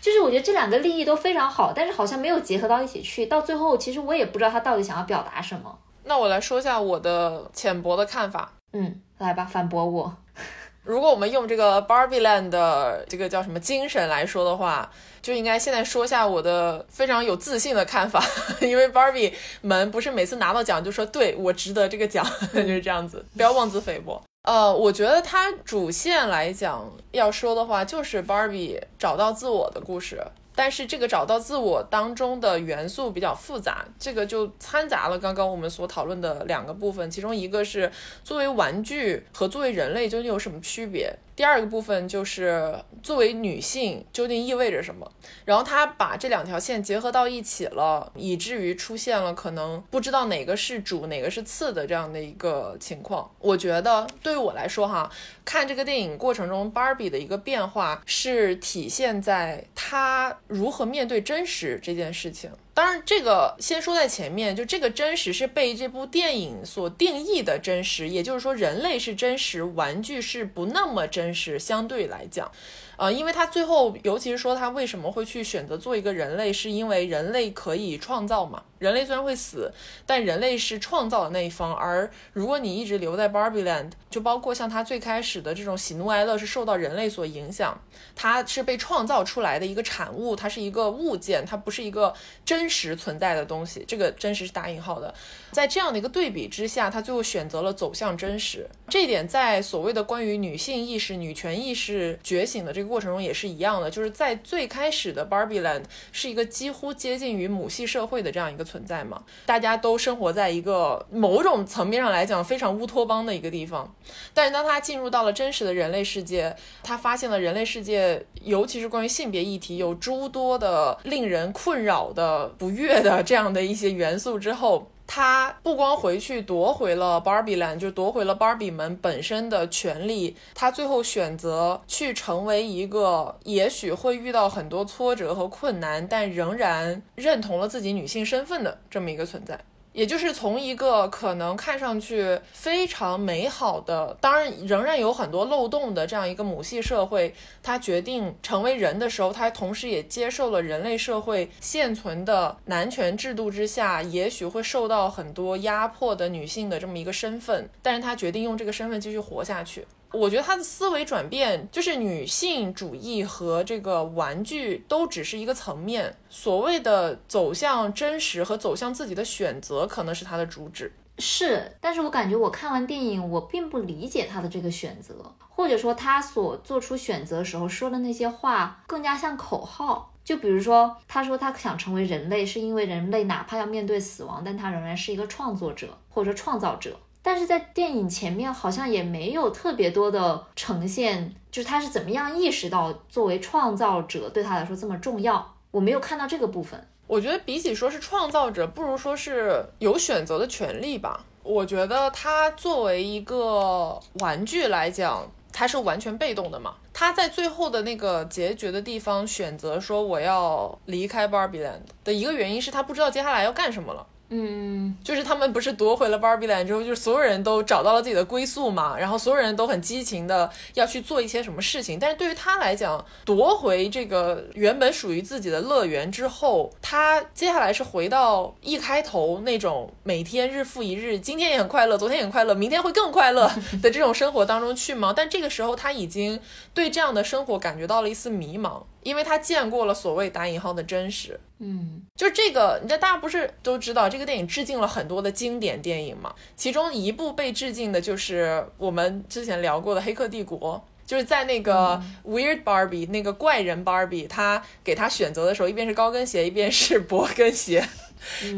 就是我觉得这两个利益都非常好，但是好像没有结合到一起去。到最后，其实我也不知道他到底想要表达什么。那我来说一下我的浅薄的看法。嗯，来吧，反驳我。如果我们用这个 Barbie Land 的这个叫什么精神来说的话，就应该现在说一下我的非常有自信的看法。因为 Barbie 们不是每次拿到奖就说对我值得这个奖，就是这样子，不要妄自菲薄。呃，我觉得它主线来讲要说的话，就是芭比找到自我的故事。但是这个找到自我当中的元素比较复杂，这个就掺杂了刚刚我们所讨论的两个部分，其中一个是作为玩具和作为人类究竟有什么区别。第二个部分就是作为女性究竟意味着什么，然后他把这两条线结合到一起了，以至于出现了可能不知道哪个是主哪个是次的这样的一个情况。我觉得对于我来说哈，看这个电影过程中，Barbie 的一个变化是体现在她如何面对真实这件事情。当然，这个先说在前面，就这个真实是被这部电影所定义的真实，也就是说，人类是真实，玩具是不那么真实，相对来讲。呃，因为他最后，尤其是说他为什么会去选择做一个人类，是因为人类可以创造嘛。人类虽然会死，但人类是创造的那一方。而如果你一直留在 Barbie Land，就包括像他最开始的这种喜怒哀乐，是受到人类所影响。它是被创造出来的一个产物，它是一个物件，它不是一个真实存在的东西。这个真实是打引号的。在这样的一个对比之下，他最后选择了走向真实。这一点在所谓的关于女性意识、女权意识觉醒的这个过程中也是一样的。就是在最开始的 Barbie Land 是一个几乎接近于母系社会的这样一个。存在嘛？大家都生活在一个某种层面上来讲非常乌托邦的一个地方，但是当他进入到了真实的人类世界，他发现了人类世界，尤其是关于性别议题，有诸多的令人困扰的、不悦的这样的一些元素之后。他不光回去夺回了 Barbie Land，就夺回了 Barbie 们本身的权利。他最后选择去成为一个也许会遇到很多挫折和困难，但仍然认同了自己女性身份的这么一个存在。也就是从一个可能看上去非常美好的，当然仍然有很多漏洞的这样一个母系社会，它决定成为人的时候，它同时也接受了人类社会现存的男权制度之下，也许会受到很多压迫的女性的这么一个身份，但是她决定用这个身份继续活下去。我觉得他的思维转变就是女性主义和这个玩具都只是一个层面，所谓的走向真实和走向自己的选择可能是他的主旨。是，但是我感觉我看完电影，我并不理解他的这个选择，或者说他所做出选择时候说的那些话更加像口号。就比如说，他说他想成为人类，是因为人类哪怕要面对死亡，但他仍然是一个创作者或者说创造者。但是在电影前面好像也没有特别多的呈现，就是他是怎么样意识到作为创造者对他来说这么重要，我没有看到这个部分。我觉得比起说是创造者，不如说是有选择的权利吧。我觉得他作为一个玩具来讲，他是完全被动的嘛。他在最后的那个结局的地方选择说我要离开 Barbie Land 的一个原因是他不知道接下来要干什么了。嗯，就是他们不是夺回了 Barbie Land 之后，就是所有人都找到了自己的归宿嘛，然后所有人都很激情的要去做一些什么事情。但是对于他来讲，夺回这个原本属于自己的乐园之后，他接下来是回到一开头那种每天日复一日，今天也很快乐，昨天也很快乐，明天会更快乐的这种生活当中去吗？但这个时候他已经对这样的生活感觉到了一丝迷茫。因为他见过了所谓打引号的真实，嗯，就这个，你知道大家不是都知道这个电影致敬了很多的经典电影嘛？其中一部被致敬的就是我们之前聊过的《黑客帝国》，就是在那个 Weird Barbie 那个怪人 Barbie，他给他选择的时候，一边是高跟鞋，一边是勃跟鞋。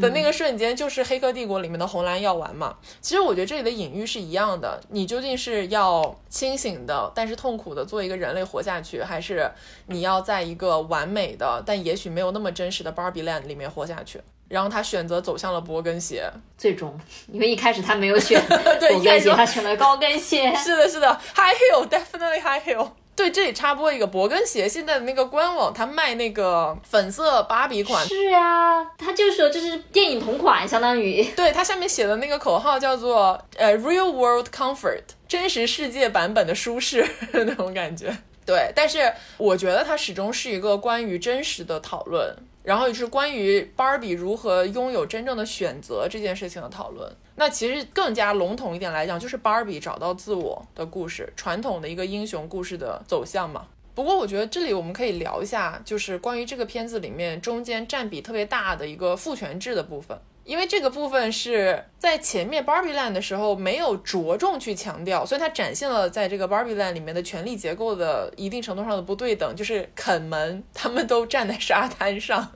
的那个瞬间就是《黑客帝国》里面的红蓝药丸嘛。其实我觉得这里的隐喻是一样的，你究竟是要清醒的，但是痛苦的做一个人类活下去，还是你要在一个完美的但也许没有那么真实的 Barbie Land 里面活下去？然后他选择走向了薄跟鞋，最终，因为一开始他没有选 薄跟鞋，他选了高跟鞋。是的，是的，High Heel，definitely High Heel。对，这里插播一个勃根鞋，现在的那个官网，它卖那个粉色芭比款。是啊，他就说这是电影同款，相当于。对，它下面写的那个口号叫做呃，Real World Comfort，真实世界版本的舒适 那种感觉。对，但是我觉得它始终是一个关于真实的讨论。然后是关于芭比如何拥有真正的选择这件事情的讨论。那其实更加笼统一点来讲，就是芭比找到自我的故事，传统的一个英雄故事的走向嘛。不过我觉得这里我们可以聊一下，就是关于这个片子里面中间占比特别大的一个父权制的部分。因为这个部分是在前面 Barbie Land 的时候没有着重去强调，所以它展现了在这个 Barbie Land 里面的权力结构的一定程度上的不对等。就是肯门他们都站在沙滩上，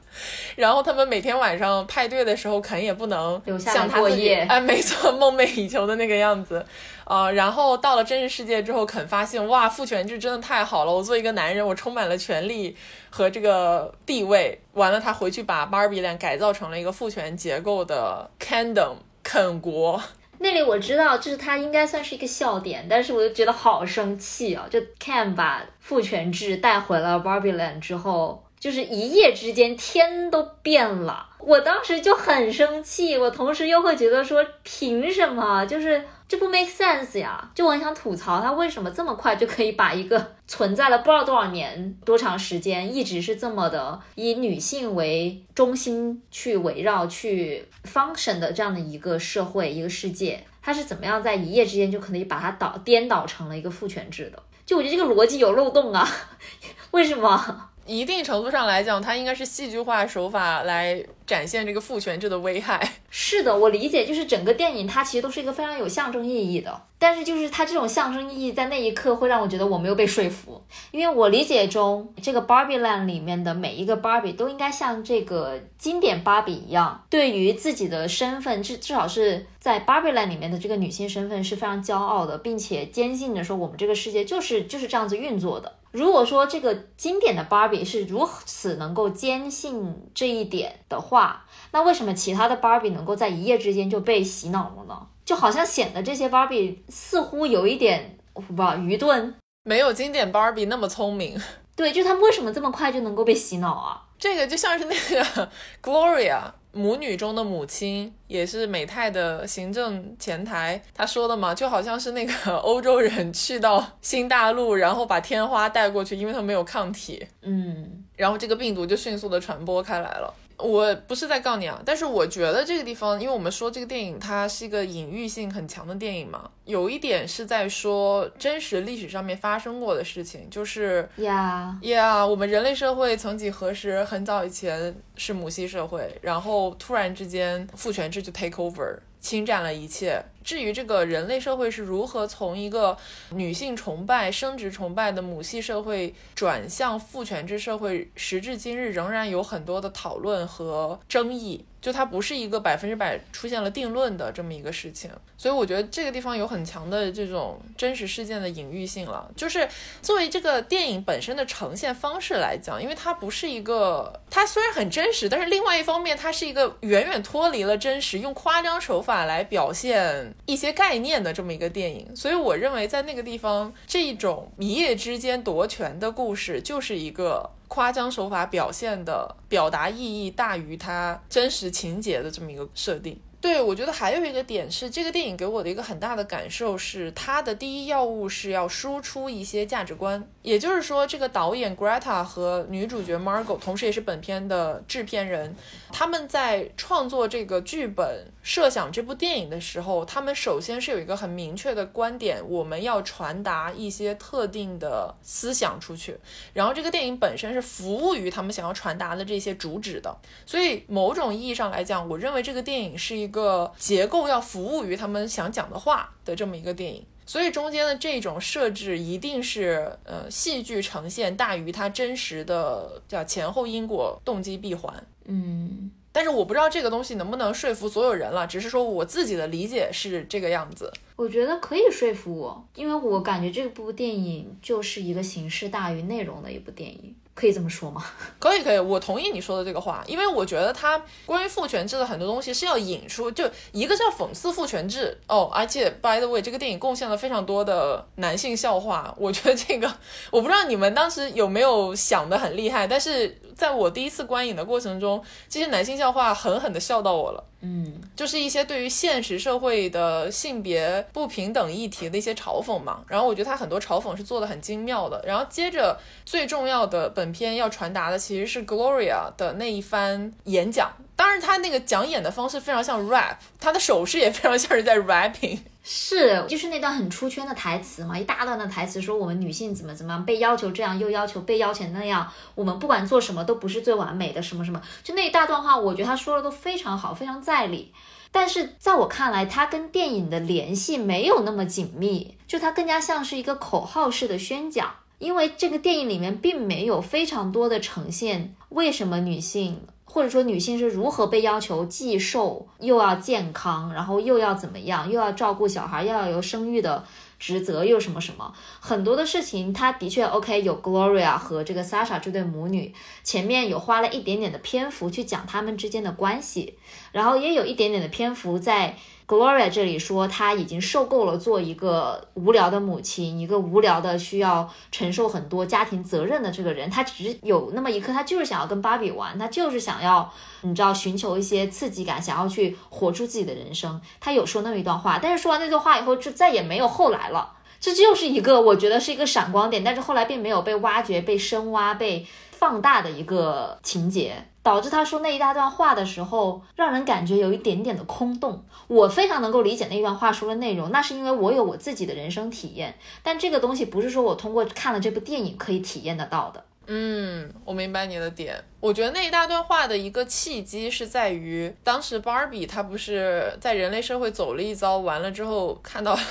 然后他们每天晚上派对的时候，肯也不能像他自己哎，没错，梦寐以求的那个样子。啊，然后到了真实世界之后，肯发现哇，父权制真的太好了！我作为一个男人，我充满了权利和这个地位。完了，他回去把 Barbie Land 改造成了一个父权结构的 Kingdom 肯国。那里我知道，就是他应该算是一个笑点，但是我就觉得好生气啊！就 Ken 把父权制带回了 Barbie Land 之后。就是一夜之间天都变了，我当时就很生气，我同时又会觉得说凭什么？就是这不 make sense 呀！就我很想吐槽他为什么这么快就可以把一个存在了不知道多少年、多长时间，一直是这么的以女性为中心去围绕、去 function 的这样的一个社会、一个世界，他是怎么样在一夜之间就可以把它倒颠倒成了一个父权制的？就我觉得这个逻辑有漏洞啊！为什么？一定程度上来讲，它应该是戏剧化手法来展现这个父权制的危害。是的，我理解，就是整个电影它其实都是一个非常有象征意义的。但是就是它这种象征意义在那一刻会让我觉得我没有被说服，因为我理解中这个 Barbie Land 里面的每一个 Barbie 都应该像这个经典芭比一样，对于自己的身份至至少是在 Barbie Land 里面的这个女性身份是非常骄傲的，并且坚信着说我们这个世界就是就是这样子运作的。如果说这个经典的芭比是如此能够坚信这一点的话，那为什么其他的芭比能够在一夜之间就被洗脑了呢？就好像显得这些芭比似乎有一点我不愚钝，没有经典芭比那么聪明。对，就他们为什么这么快就能够被洗脑啊？这个就像是那个 Gloria 母女中的母亲，也是美泰的行政前台，她说的嘛，就好像是那个欧洲人去到新大陆，然后把天花带过去，因为他没有抗体，嗯，然后这个病毒就迅速的传播开来了。我不是在告你啊，但是我觉得这个地方，因为我们说这个电影它是一个隐喻性很强的电影嘛，有一点是在说真实历史上面发生过的事情，就是呀，呀，我们人类社会曾几何时很早以前是母系社会，然后突然之间父权制就 take over。侵占了一切。至于这个人类社会是如何从一个女性崇拜、生殖崇拜的母系社会转向父权制社会，时至今日仍然有很多的讨论和争议。就它不是一个百分之百出现了定论的这么一个事情，所以我觉得这个地方有很强的这种真实事件的隐喻性了。就是作为这个电影本身的呈现方式来讲，因为它不是一个，它虽然很真实，但是另外一方面，它是一个远远脱离了真实，用夸张手法来表现一些概念的这么一个电影。所以我认为在那个地方，这一种一夜之间夺权的故事，就是一个。夸张手法表现的表达意义大于它真实情节的这么一个设定。对，我觉得还有一个点是，这个电影给我的一个很大的感受是，它的第一要务是要输出一些价值观。也就是说，这个导演 Greta 和女主角 Margot，同时也是本片的制片人，他们在创作这个剧本、设想这部电影的时候，他们首先是有一个很明确的观点，我们要传达一些特定的思想出去。然后，这个电影本身是服务于他们想要传达的这些主旨的。所以，某种意义上来讲，我认为这个电影是一个个结构要服务于他们想讲的话的这么一个电影。所以中间的这种设置一定是呃戏剧呈现大于它真实的叫前后因果动机闭环。嗯，但是我不知道这个东西能不能说服所有人了，只是说我自己的理解是这个样子。我觉得可以说服我，因为我感觉这部电影就是一个形式大于内容的一部电影。可以这么说吗？可以，可以，我同意你说的这个话，因为我觉得它关于父权制的很多东西是要引出，就一个叫讽刺父权制哦，而且 by the way，这个电影贡献了非常多的男性笑话，我觉得这个我不知道你们当时有没有想的很厉害，但是在我第一次观影的过程中，这些男性笑话狠狠的笑到我了。嗯，就是一些对于现实社会的性别不平等议题的一些嘲讽嘛。然后我觉得他很多嘲讽是做的很精妙的。然后接着最重要的本片要传达的其实是 Gloria 的那一番演讲。当然他那个讲演的方式非常像 rap，他的手势也非常像是在 rapping。是，就是那段很出圈的台词嘛，一大段的台词说我们女性怎么怎么样，被要求这样又要求被要求那样，我们不管做什么都不是最完美的，什么什么，就那一大段话，我觉得他说的都非常好，非常在理。但是在我看来，它跟电影的联系没有那么紧密，就它更加像是一个口号式的宣讲，因为这个电影里面并没有非常多的呈现为什么女性。或者说女性是如何被要求既瘦又要健康，然后又要怎么样，又要照顾小孩，又要有生育的职责，又什么什么，很多的事情，她的确 OK。有 Gloria 和这个 Sasha 这对母女，前面有花了一点点的篇幅去讲他们之间的关系，然后也有一点点的篇幅在。Gloria 这里说，她已经受够了做一个无聊的母亲，一个无聊的需要承受很多家庭责任的这个人。她只有那么一刻，她就是想要跟芭比玩，她就是想要，你知道，寻求一些刺激感，想要去活出自己的人生。她有说那么一段话，但是说完那段话以后，就再也没有后来了。这就是一个我觉得是一个闪光点，但是后来并没有被挖掘、被深挖、被放大的一个情节。导致他说那一大段话的时候，让人感觉有一点点的空洞。我非常能够理解那一段话说的内容，那是因为我有我自己的人生体验。但这个东西不是说我通过看了这部电影可以体验得到的。嗯，我明白你的点。我觉得那一大段话的一个契机是在于，当时芭比她不是在人类社会走了一遭，完了之后看到了。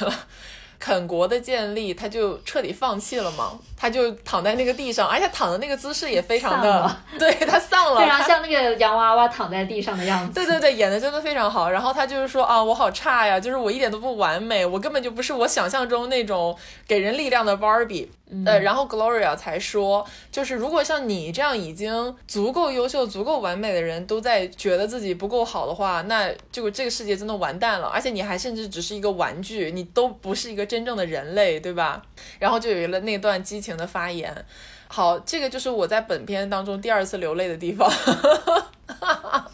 肯国的建立，他就彻底放弃了嘛？他就躺在那个地上，而且躺的那个姿势也非常的，对他丧了，非常像那个洋娃娃躺在地上的样子。对对对，演的真的非常好。然后他就是说啊，我好差呀，就是我一点都不完美，我根本就不是我想象中那种给人力量的 Barbie。呃，然后 Gloria 才说，就是如果像你这样已经足够优秀、足够完美的人都在觉得自己不够好的话，那就这个世界真的完蛋了。而且你还甚至只是一个玩具，你都不是一个真正的人类，对吧？然后就有了那段激情的发言。好，这个就是我在本片当中第二次流泪的地方。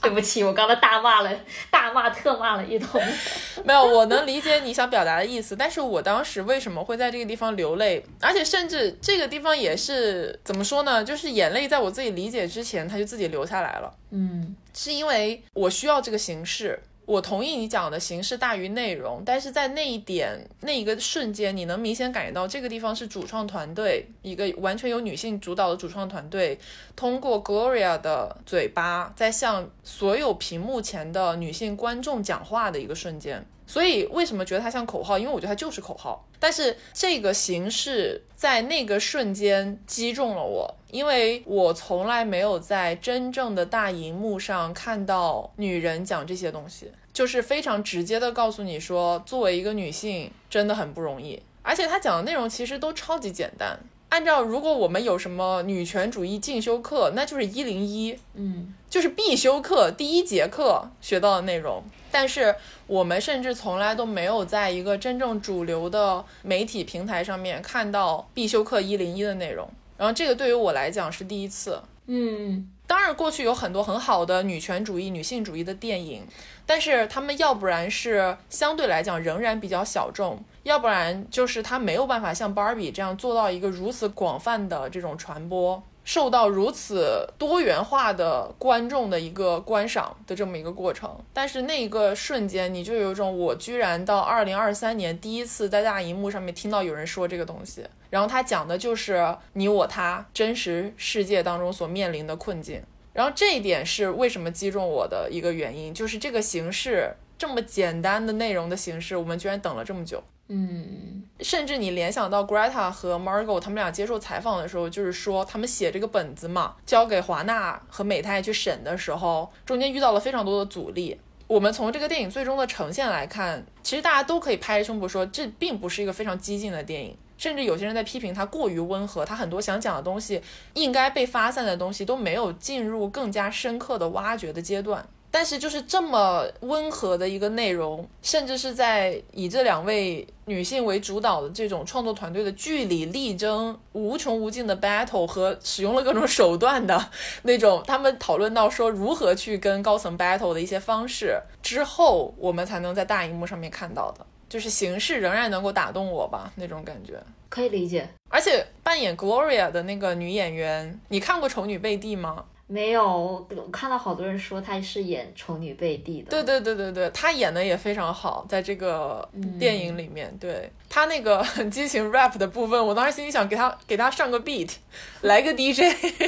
对不起，我刚才大骂了，大骂特骂了一通。没有，我能理解你想表达的意思，但是我当时为什么会在这个地方流泪？而且甚至这个地方也是怎么说呢？就是眼泪在我自己理解之前，它就自己流下来了。嗯，是因为我需要这个形式。我同意你讲的形式大于内容，但是在那一点那一个瞬间，你能明显感觉到这个地方是主创团队一个完全由女性主导的主创团队，通过 Gloria 的嘴巴在向所有屏幕前的女性观众讲话的一个瞬间。所以为什么觉得它像口号？因为我觉得它就是口号。但是这个形式在那个瞬间击中了我，因为我从来没有在真正的大荧幕上看到女人讲这些东西，就是非常直接的告诉你说，作为一个女性真的很不容易。而且她讲的内容其实都超级简单。按照如果我们有什么女权主义进修课，那就是一零一，嗯，就是必修课第一节课学到的内容。但是我们甚至从来都没有在一个真正主流的媒体平台上面看到必修课一零一的内容，然后这个对于我来讲是第一次。嗯，当然过去有很多很好的女权主义、女性主义的电影，但是他们要不然是相对来讲仍然比较小众，要不然就是他没有办法像 Barbie 这样做到一个如此广泛的这种传播。受到如此多元化的观众的一个观赏的这么一个过程，但是那一个瞬间，你就有一种我居然到二零二三年第一次在大荧幕上面听到有人说这个东西，然后他讲的就是你我他真实世界当中所面临的困境，然后这一点是为什么击中我的一个原因，就是这个形式这么简单的内容的形式，我们居然等了这么久。嗯，甚至你联想到 Greta 和 Margot 他们俩接受采访的时候，就是说他们写这个本子嘛，交给华纳和美泰去审的时候，中间遇到了非常多的阻力。我们从这个电影最终的呈现来看，其实大家都可以拍着胸脯说，这并不是一个非常激进的电影。甚至有些人在批评它过于温和，它很多想讲的东西，应该被发散的东西都没有进入更加深刻的挖掘的阶段。但是就是这么温和的一个内容，甚至是在以这两位女性为主导的这种创作团队的据理力争、无穷无尽的 battle 和使用了各种手段的那种，他们讨论到说如何去跟高层 battle 的一些方式之后，我们才能在大荧幕上面看到的，就是形式仍然能够打动我吧，那种感觉可以理解。而且扮演 Gloria 的那个女演员，你看过《丑女贝蒂》吗？没有，我看到好多人说她是演丑女贝蒂的。对对对对对，她演的也非常好，在这个电影里面，对她那个很激情 rap 的部分，我当时心里想给她给她上个 beat，来个 DJ。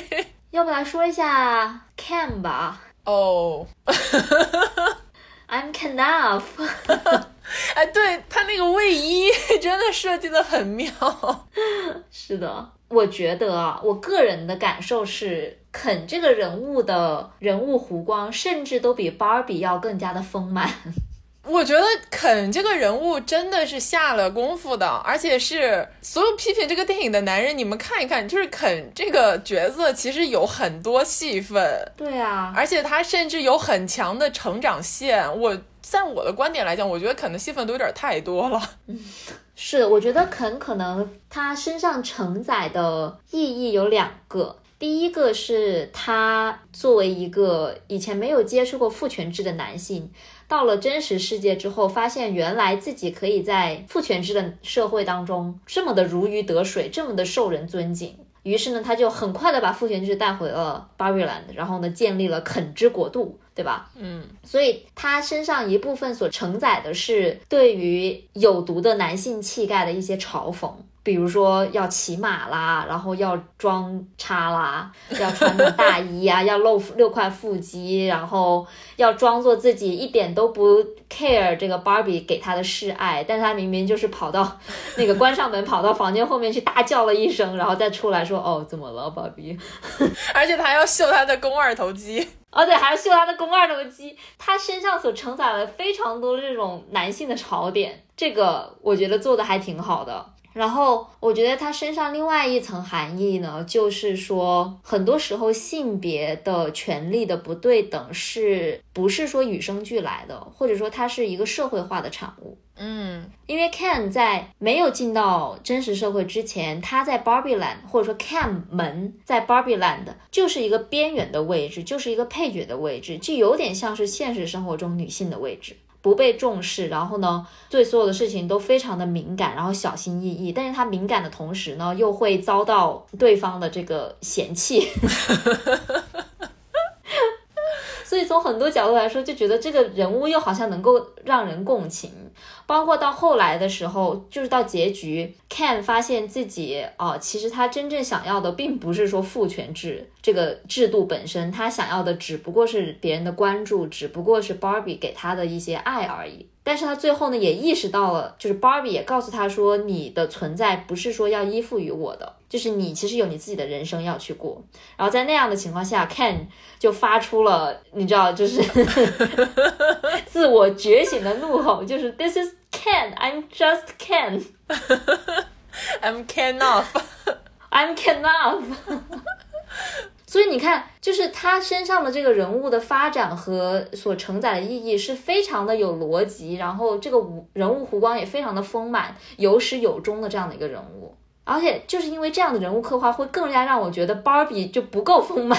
要不来说一下 Cam 吧？哦，I'm Canaf。哎，对他那个卫衣真的设计的很妙。是的，我觉得啊，我个人的感受是。肯这个人物的人物弧光，甚至都比芭比要更加的丰满。我觉得肯这个人物真的是下了功夫的，而且是所有批评这个电影的男人，你们看一看，就是肯这个角色其实有很多戏份。对啊，而且他甚至有很强的成长线。我在我的观点来讲，我觉得肯的戏份都有点太多了。嗯，是，我觉得肯可能他身上承载的意义有两个。第一个是他作为一个以前没有接触过父权制的男性，到了真实世界之后，发现原来自己可以在父权制的社会当中这么的如鱼得水，这么的受人尊敬。于是呢，他就很快的把父权制带回了 Barryland，然后呢，建立了肯之国度，对吧？嗯，所以他身上一部分所承载的是对于有毒的男性气概的一些嘲讽。比如说要骑马啦，然后要装叉啦，要穿那大衣啊，要露六块腹肌，然后要装作自己一点都不 care 这个 Barbie 给他的示爱，但是他明明就是跑到那个关上门，跑到房间后面去大叫了一声，然后再出来说哦怎么了，Barbie？而且他还要秀他的肱二头肌，哦对，还要秀他的肱二头肌，他身上所承载了非常多这种男性的槽点，这个我觉得做的还挺好的。然后我觉得它身上另外一层含义呢，就是说，很多时候性别的权利的不对等，是不是说与生俱来的，或者说它是一个社会化的产物？嗯，因为 Ken 在没有进到真实社会之前，他在 Barbie Land 或者说 Ken 门在 Barbie Land 就是一个边缘的位置，就是一个配角的位置，就有点像是现实生活中女性的位置。不被重视，然后呢，对所有的事情都非常的敏感，然后小心翼翼。但是他敏感的同时呢，又会遭到对方的这个嫌弃。所以从很多角度来说，就觉得这个人物又好像能够让人共情。包括到后来的时候，就是到结局，Ken 发现自己哦，其实他真正想要的并不是说父权制这个制度本身，他想要的只不过是别人的关注，只不过是 Barbie 给他的一些爱而已。但是他最后呢，也意识到了，就是 Barbie 也告诉他说，你的存在不是说要依附于我的，就是你其实有你自己的人生要去过。然后在那样的情况下，Ken 就发出了你知道，就是 自我觉醒的怒吼，就是 This is Ken, I'm just Ken, I'm Ken off, I'm Ken off。所以你看，就是他身上的这个人物的发展和所承载的意义是非常的有逻辑，然后这个人物弧光也非常的丰满，有始有终的这样的一个人物。而且就是因为这样的人物刻画，会更加让我觉得 Barbie 就不够丰满，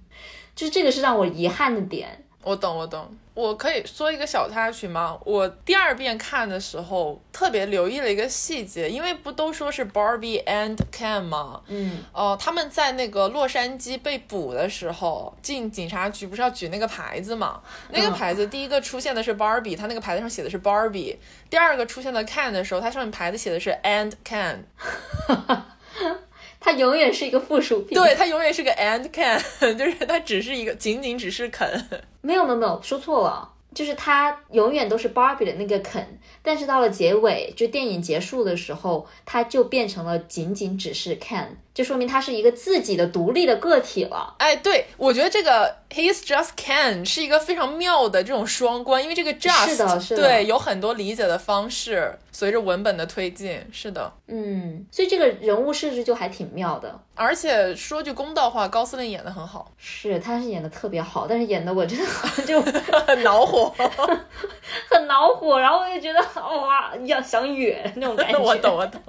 就是这个是让我遗憾的点。我懂，我懂。我可以说一个小插曲吗？我第二遍看的时候特别留意了一个细节，因为不都说是 Barbie and Ken 吗？嗯，哦，他们在那个洛杉矶被捕的时候，进警察局不是要举那个牌子吗？那个牌子第一个出现的是 Barbie，他那个牌子上写的是 Barbie。第二个出现的 Ken 的时候，它上面牌子写的是 and Ken。它永远是一个附属品。对，它永远是个 and Ken，就是它只是一个，仅仅只是肯。没有没有没有，说错了，就是他永远都是 Barbie 的那个肯，但是到了结尾，就电影结束的时候，他就变成了仅仅只是 Ken，就说明他是一个自己的独立的个体了。哎，对我觉得这个 He's just Ken 是一个非常妙的这种双关，因为这个 just 是的，是的，对，有很多理解的方式，随着文本的推进，是的，嗯，所以这个人物设置就还挺妙的。而且说句公道话，高司令演的很好，是，他是演的特别好，但是演的我真的 就很恼火，很恼火，然后我就觉得哇，要想远那种感觉。我懂，我懂。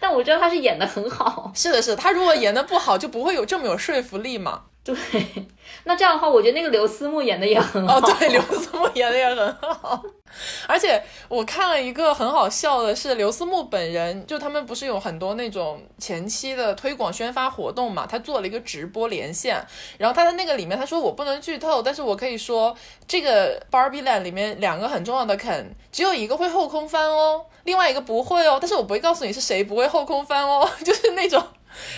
但我知道他是演的很好。是的，是的他如果演的不好，就不会有这么有说服力嘛。对，那这样的话，我觉得那个刘思慕演的也很好。哦，对，刘思慕演的也很好。而且我看了一个很好笑的是，刘思慕本人就他们不是有很多那种前期的推广宣发活动嘛？他做了一个直播连线，然后他在那个里面他说我不能剧透，但是我可以说这个 Barbie Land 里面两个很重要的肯，只有一个会后空翻哦，另外一个不会哦，但是我不会告诉你是谁不会后空翻哦，就是那种。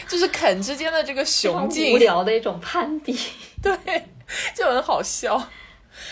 就是肯之间的这个雄竞，无聊的一种攀比，对，就很好笑。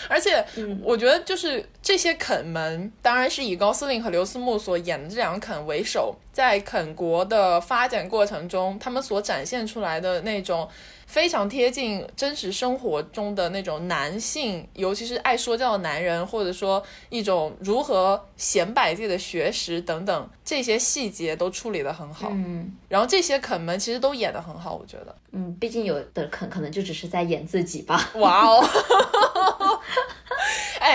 而且，我觉得就是这些肯们，当然是以高司令和刘思慕所演的这两个肯为首，在肯国的发展过程中，他们所展现出来的那种。非常贴近真实生活中的那种男性，尤其是爱说教的男人，或者说一种如何显摆自己的学识等等这些细节都处理得很好。嗯，然后这些肯们其实都演得很好，我觉得。嗯，毕竟有的肯可能就只是在演自己吧。哇哦！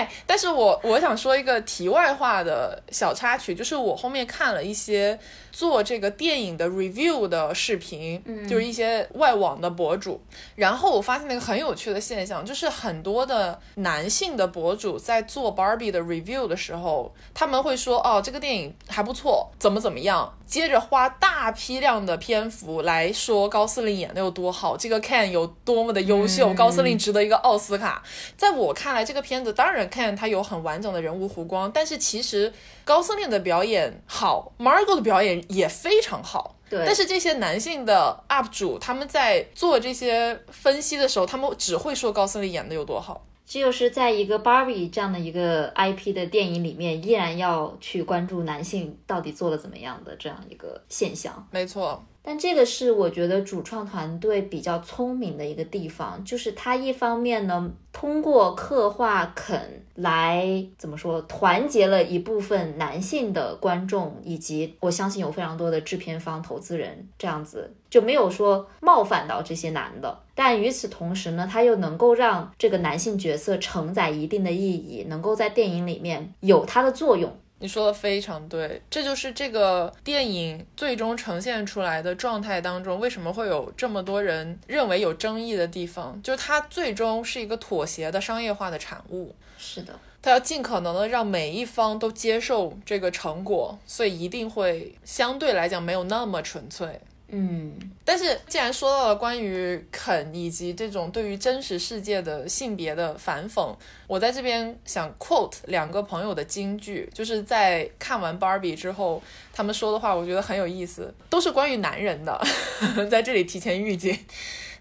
哎，但是我我想说一个题外话的小插曲，就是我后面看了一些。做这个电影的 review 的视频，就是一些外网的博主，然后我发现了一个很有趣的现象，就是很多的男性的博主在做 Barbie 的 review 的时候，他们会说，哦，这个电影还不错，怎么怎么样，接着花大批量的篇幅来说高司令演的有多好，这个 Ken 有多么的优秀，高司令值得一个奥斯卡。在我看来，这个片子当然 Ken 他有很完整的人物弧光，但是其实。高司令的表演好，Margot 的表演也非常好。对，但是这些男性的 UP 主他们在做这些分析的时候，他们只会说高司令演的有多好。这就是在一个 Barbie 这样的一个 IP 的电影里面，依然要去关注男性到底做了怎么样的这样一个现象。没错。但这个是我觉得主创团队比较聪明的一个地方，就是他一方面呢，通过刻画肯来怎么说，团结了一部分男性的观众，以及我相信有非常多的制片方、投资人，这样子就没有说冒犯到这些男的。但与此同时呢，他又能够让这个男性角色承载一定的意义，能够在电影里面有它的作用。你说的非常对，这就是这个电影最终呈现出来的状态当中，为什么会有这么多人认为有争议的地方？就是它最终是一个妥协的商业化的产物。是的，它要尽可能的让每一方都接受这个成果，所以一定会相对来讲没有那么纯粹。嗯，但是既然说到了关于肯以及这种对于真实世界的性别的反讽，我在这边想 quote 两个朋友的金句，就是在看完 Barbie 之后，他们说的话，我觉得很有意思，都是关于男人的，在这里提前预警。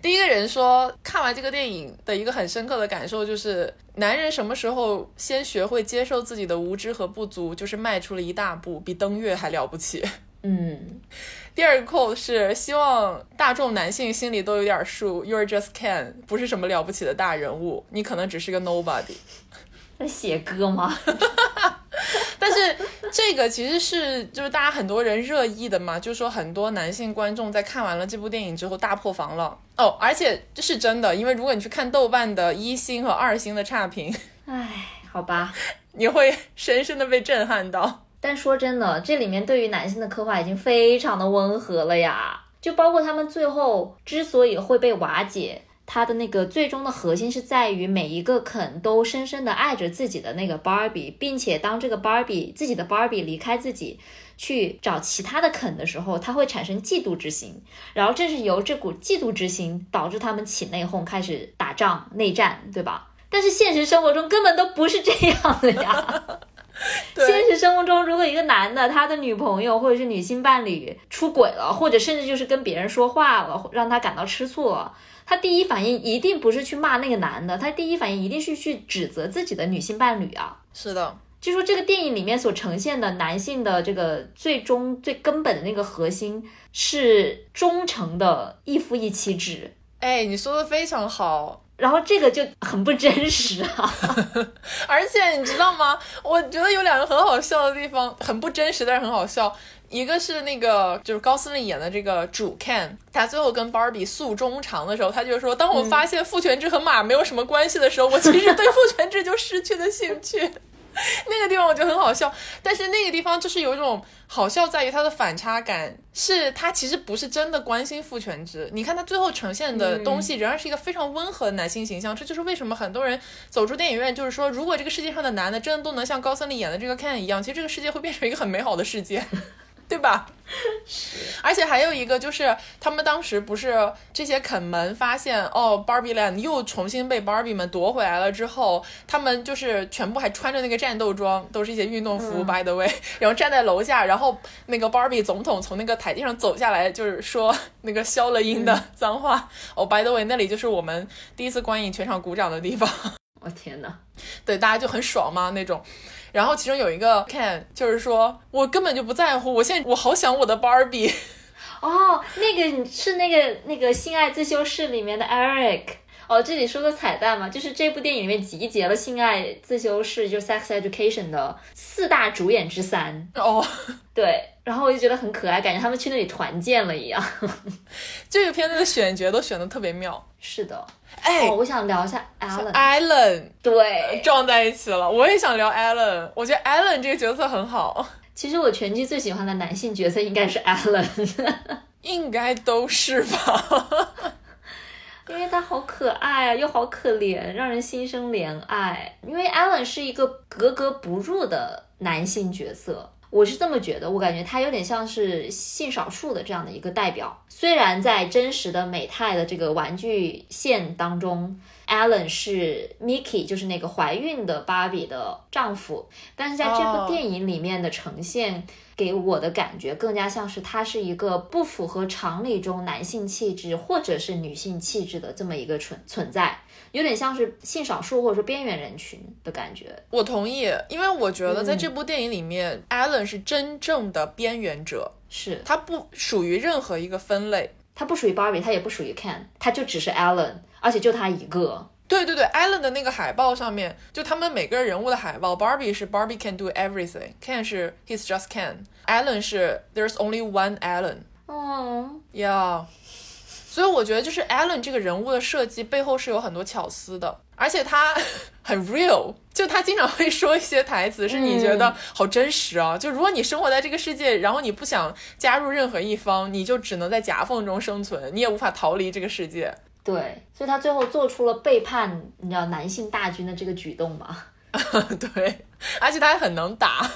第一个人说，看完这个电影的一个很深刻的感受就是，男人什么时候先学会接受自己的无知和不足，就是迈出了一大步，比登月还了不起。嗯。第二个 quote 是希望大众男性心里都有点数，You're just Ken，不是什么了不起的大人物，你可能只是个 nobody。在写歌吗？但是这个其实是就是大家很多人热议的嘛，就说很多男性观众在看完了这部电影之后大破防了哦，而且这是真的，因为如果你去看豆瓣的一星和二星的差评，唉，好吧，你会深深的被震撼到。但说真的，这里面对于男性的刻画已经非常的温和了呀，就包括他们最后之所以会被瓦解，他的那个最终的核心是在于每一个肯都深深的爱着自己的那个芭比，并且当这个芭比自己的芭比离开自己去找其他的肯的时候，他会产生嫉妒之心，然后正是由这股嫉妒之心导致他们起内讧，开始打仗内战，对吧？但是现实生活中根本都不是这样的呀。现实生活中，如果一个男的他的女朋友或者是女性伴侣出轨了，或者甚至就是跟别人说话了，让他感到吃醋了，他第一反应一定不是去骂那个男的，他第一反应一定是去指责自己的女性伴侣啊。是的，就说这个电影里面所呈现的男性的这个最终最根本的那个核心是忠诚的一夫一妻制。哎，你说的非常好。然后这个就很不真实啊，而且你知道吗？我觉得有两个很好笑的地方，很不真实，但是很好笑。一个是那个就是高司令演的这个主 Ken，他最后跟 Barbie 诉衷肠的时候，他就说：“当我发现父权制和马没有什么关系的时候，我其实对父权制就失去了兴趣。” 那个地方我觉得很好笑，但是那个地方就是有一种好笑在于它的反差感，是他其实不是真的关心父权制。你看他最后呈现的东西，仍然是一个非常温和的男性形象。这就是为什么很多人走出电影院，就是说，如果这个世界上的男的真的都能像高森里演的这个 Ken 一样，其实这个世界会变成一个很美好的世界。对吧？而且还有一个就是，他们当时不是这些肯门发现哦，Barbie Land 又重新被 Barbie 们夺回来了之后，他们就是全部还穿着那个战斗装，都是一些运动服，by the way，然后站在楼下，然后那个 Barbie 总统从那个台阶上走下来，就是说 那个消了音的脏话。哦，by the way，那里就是我们第一次观影全场鼓掌的地方。我天哪！对，大家就很爽嘛那种。然后其中有一个 can，就是说我根本就不在乎，我现在我好想我的 Barbie。哦，那个是那个那个性爱自修室里面的 Eric。哦，这里说个彩蛋嘛，就是这部电影里面集结了性爱自修室，就是 Sex Education 的四大主演之三。哦，对，然后我就觉得很可爱，感觉他们去那里团建了一样。这个片子的选角都选的特别妙。是的。哎，我想聊一下 Allen，Allen 对，撞在一起了。我也想聊 Allen，我觉得 Allen 这个角色很好。其实我全剧最喜欢的男性角色应该是 Allen，应该都是吧？因为他好可爱啊，又好可怜，让人心生怜爱。因为艾伦是一个格格不入的男性角色。我是这么觉得，我感觉他有点像是性少数的这样的一个代表。虽然在真实的美泰的这个玩具线当中 Alan 是 Mickey，就是那个怀孕的芭比的丈夫，但是在这哦部电影里面的呈现。给我的感觉更加像是他是一个不符合常理中男性气质或者是女性气质的这么一个存存在，有点像是性少数或者说边缘人群的感觉。我同意，因为我觉得在这部电影里面、a l a n 是真正的边缘者，是他不属于任何一个分类。他不属于 Barbie，他也不属于 Ken，他就只是 Alan，而且就他一个。对对对，Allen 的那个海报上面，就他们每个人物的海报，Barbie 是 Barbie can do everything，Ken 是 He's just can，Allen 是 There's only one Allen。哦，呀、所以我觉得就是 Allen 这个人物的设计背后是有很多巧思的，而且他 很 real，就他经常会说一些台词，是你觉得好真实啊。就如果你生活在这个世界，然后你不想加入任何一方，你就只能在夹缝中生存，你也无法逃离这个世界。对，所以他最后做出了背叛你知道男性大军的这个举动嘛？对，而且他还很能打。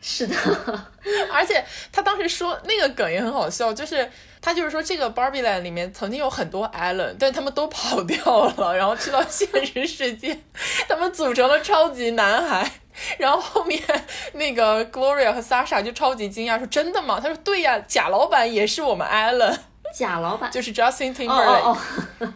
是的，而且他当时说那个梗也很好笑，就是他就是说这个 Barbie Land 里面曾经有很多 Allen，但他们都跑掉了，然后去到现实世界，他们组成了超级男孩。然后后面那个 Gloria 和 Sasha 就超级惊讶，说真的吗？他说对呀，贾老板也是我们 Alan，贾老板。就是 Justin 哦 Timberlake，、哦哦，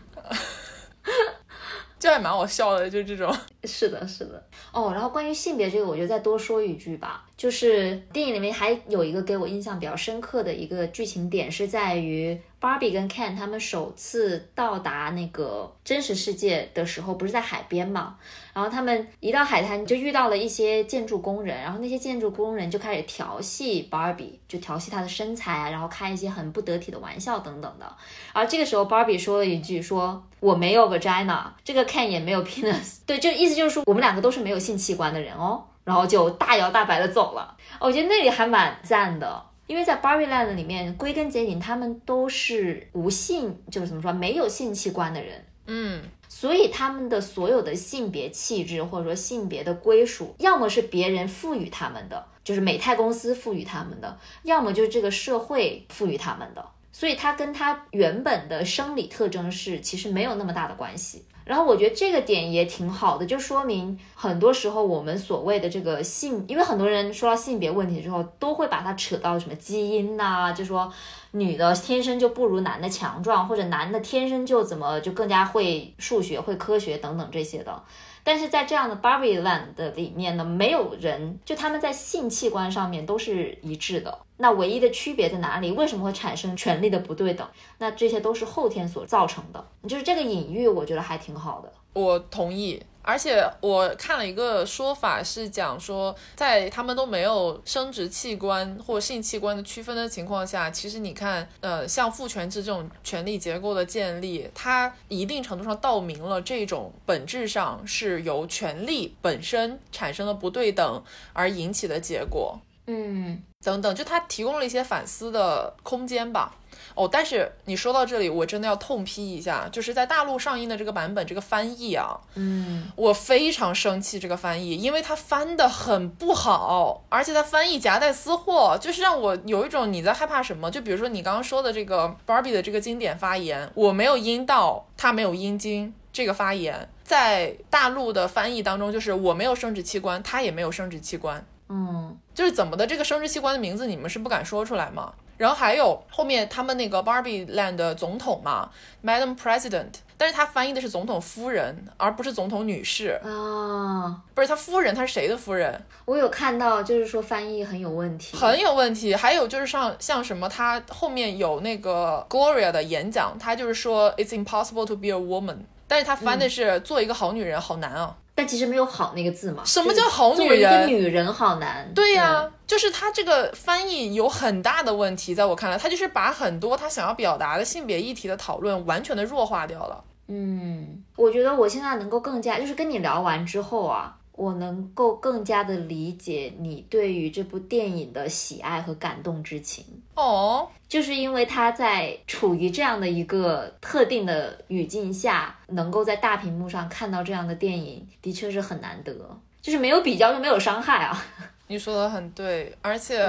这还蛮好笑的，就这种。是的，是的。哦，然后关于性别这个，我就再多说一句吧。就是电影里面还有一个给我印象比较深刻的一个剧情点，是在于 Barbie 跟 Ken 他们首次到达那个真实世界的时候，不是在海边嘛？然后他们一到海滩就遇到了一些建筑工人，然后那些建筑工人就开始调戏 Barbie，就调戏她的身材啊，然后开一些很不得体的玩笑等等的。而这个时候 Barbie 说了一句说。我没有 vagina，这个 Ken 也没有 penis，对，就意思就是说我们两个都是没有性器官的人哦，然后就大摇大摆的走了。我觉得那里还蛮赞的，因为在 Barbie Land 里面，归根结底他们都是无性，就是怎么说没有性器官的人，嗯，所以他们的所有的性别气质或者说性别的归属，要么是别人赋予他们的，就是美泰公司赋予他们的，要么就是这个社会赋予他们的。所以它跟他原本的生理特征是其实没有那么大的关系。然后我觉得这个点也挺好的，就说明很多时候我们所谓的这个性，因为很多人说到性别问题之后，都会把它扯到什么基因呐、就说女的天生就不如男的强壮，或者男的天生就怎么就更加会数学、会科学等等这些的。但是在这样的 Barbie Land 的里面呢，没有人就他们在性器官上面都是一致的。那唯一的区别在哪里？为什么会产生权力的不对等？那这些都是后天所造成的。就是这个隐喻，我觉得还挺好的。我同意。而且我看了一个说法，是讲说，在他们都没有生殖器官或性器官的区分的情况下，其实你看，呃，像父权制这种权力结构的建立，它一定程度上道明了这种本质上是由权力本身产生的不对等而引起的结果。嗯，等等，就它提供了一些反思的空间吧。哦，但是你说到这里，我真的要痛批一下，就是在大陆上映的这个版本，这个翻译啊，嗯，我非常生气这个翻译，因为它翻的很不好，而且它翻译夹带私货，就是让我有一种你在害怕什么。就比如说你刚刚说的这个 Barbie 的这个经典发言，我没有阴道，他没有阴茎，这个发言在大陆的翻译当中就是我没有生殖器官，他也没有生殖器官。嗯，就是怎么的，这个生殖器官的名字你们是不敢说出来吗？然后还有后面他们那个 Barbie Land 的总统嘛，Madam President，但是他翻译的是总统夫人，而不是总统女士。啊，不是他夫人，他是谁的夫人？我有看到，就是说翻译很有问题。很有问题。还有就是像像什么，他后面有那个 Gloria 的演讲，他就是说 It's impossible to be a woman，但是他翻的是做一个好女人好难啊。但其实没有好那个字嘛。什么叫好女人女人好难。对呀、就是他这个翻译有很大的问题，在我看来，他就是把很多他想要表达的性别议题的讨论完全的弱化掉了。嗯，我觉得我现在能够更加，就是跟你聊完之后啊，我能够更加的理解你对于这部电影的喜爱和感动之情。哦，就是因为他在处于这样的一个特定的语境下，能够在大屏幕上看到这样的电影，的确是很难得。就是没有比较就没有伤害啊。你说的很对，而且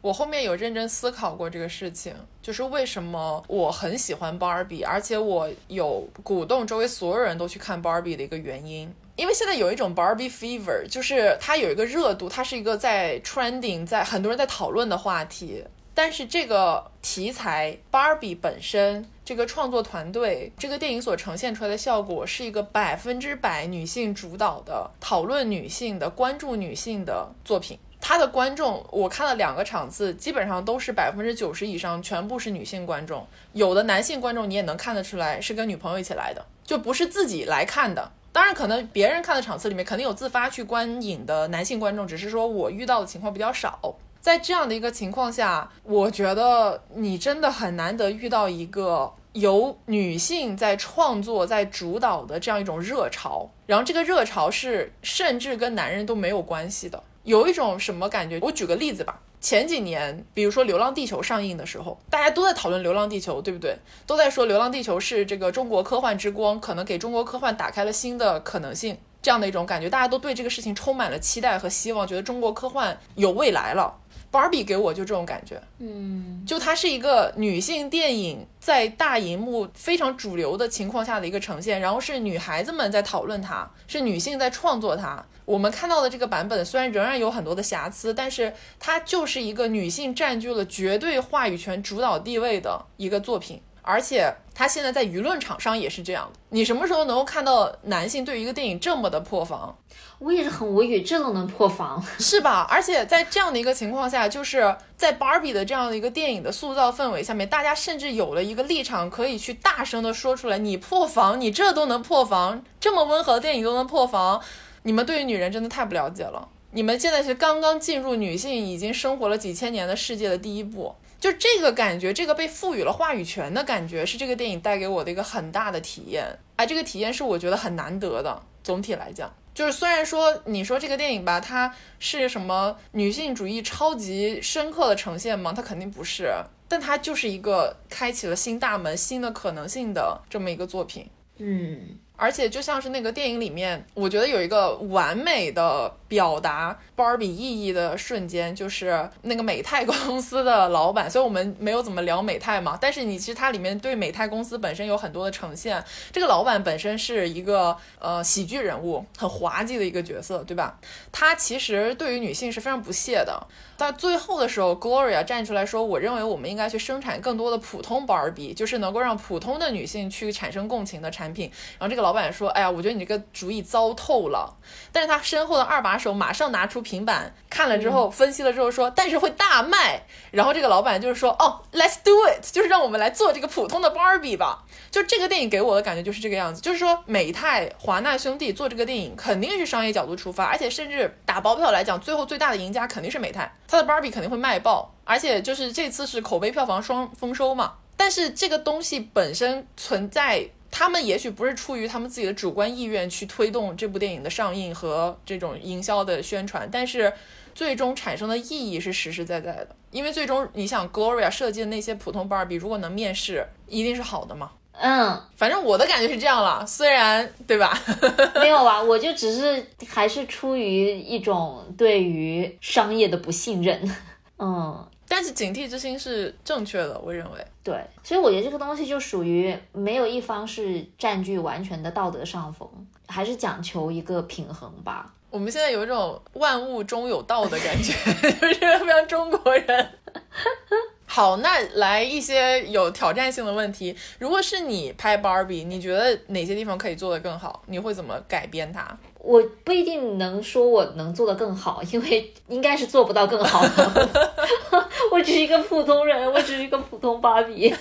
我后面有认真思考过这个事情，就是为什么我很喜欢芭比，而且我有鼓动周围所有人都去看芭比的一个原因。因为现在有一种 Barbie fever，就是它有一个热度，它是一个在 trending，在很多人在讨论的话题。但是这个题材 Barbie 本身，这个创作团队，这个电影所呈现出来的效果，是一个百分之百女性主导的讨论女性的、关注女性的作品。它的观众，我看了两个场次，基本上都是百分之九十以上全部是女性观众，有的男性观众你也能看得出来是跟女朋友一起来的，就不是自己来看的。当然，可能别人看的场次里面肯定有自发去观影的男性观众，只是说我遇到的情况比较少。在这样的一个情况下，我觉得你真的很难得遇到一个由女性在创作、在主导的这样一种热潮，然后这个热潮是甚至跟男人都没有关系的。有一种什么感觉？我举个例子吧。前几年，比如说《流浪地球》上映的时候，大家都在讨论《流浪地球》，对不对？都在说《流浪地球》是这个中国科幻之光，可能给中国科幻打开了新的可能性，这样的一种感觉，大家都对这个事情充满了期待和希望，觉得中国科幻有未来了。芭比给我就这种感觉，嗯，就它是一个女性电影在大荧幕非常主流的情况下的一个呈现，然后是女孩子们在讨论它，是女性在创作它。我们看到的这个版本虽然仍然有很多的瑕疵，但是它就是一个女性占据了绝对话语权、主导地位的一个作品。而且他现在在舆论场上也是这样的。你什么时候能够看到男性对于一个电影这么的破防？我也是很无语，这都能破防，是吧？而且在这样的一个情况下，就是在 Barbie 的这样的一个电影的塑造氛围下面，大家甚至有了一个立场，可以去大声的说出来：你破防，你这都能破防，这么温和的电影都能破防，你们对于女人真的太不了解了。你们现在是刚刚进入女性已经生活了几千年的世界的第一步。就这个感觉，这个被赋予了话语权的感觉，是这个电影带给我的一个很大的体验。哎，这个体验是我觉得很难得的。总体来讲，就是虽然说你说这个电影吧，它是什么女性主义超级深刻的呈现吗？它肯定不是，但它就是一个开启了新大门、新的可能性的这么一个作品。嗯。而且就像是那个电影里面，我觉得有一个完美的表达芭比意义的瞬间，就是那个美泰公司的老板。所以我们没有怎么聊美泰嘛，但是你其实它里面对美泰公司本身有很多的呈现。这个老板本身是一个呃喜剧人物，很滑稽的一个角色，对吧？他其实对于女性是非常不屑的。到最后的时候，Gloria 站出来说：“我认为我们应该去生产更多的普通芭比，就是能够让普通的女性去产生共情的产品。”然后这个老板说：“哎呀，我觉得你这个主意糟透了。”但是他身后的二把手马上拿出平板看了之后，分析了之后说：“但是会大卖。”然后这个老板就是说：“哦，Let's do it，就是让我们来做这个普通的 Barbie 吧。”就这个电影给我的感觉就是这个样子，就是说美泰华纳兄弟做这个电影肯定是商业角度出发，而且甚至打包票来讲，最后最大的赢家肯定是美泰。他的 Barbie 肯定会卖爆，而且就是这次是口碑票房双丰收嘛。但是这个东西本身存在，他们也许不是出于他们自己的主观意愿去推动这部电影的上映和这种营销的宣传，但是最终产生的意义是实实在在的。因为最终你想，Gloria 设计的那些普通芭比，如果能面试，一定是好的嘛。嗯，反正我的感觉是这样了，虽然对吧？没有啊，我就只是还是出于一种对于商业的不信任，嗯。但是警惕之心是正确的，我认为。对，所以我觉得这个东西就属于没有一方是占据完全的道德上风，还是讲求一个平衡吧。我们现在有一种万物中有道的感觉，就是非常中国人。好，那来一些有挑战性的问题。如果是你拍 Barbie，你觉得哪些地方可以做得更好？你会怎么改编它？我不一定能说我能做得更好，因为应该是做不到更好的。我只是一个普通人，我只是一个普通芭比。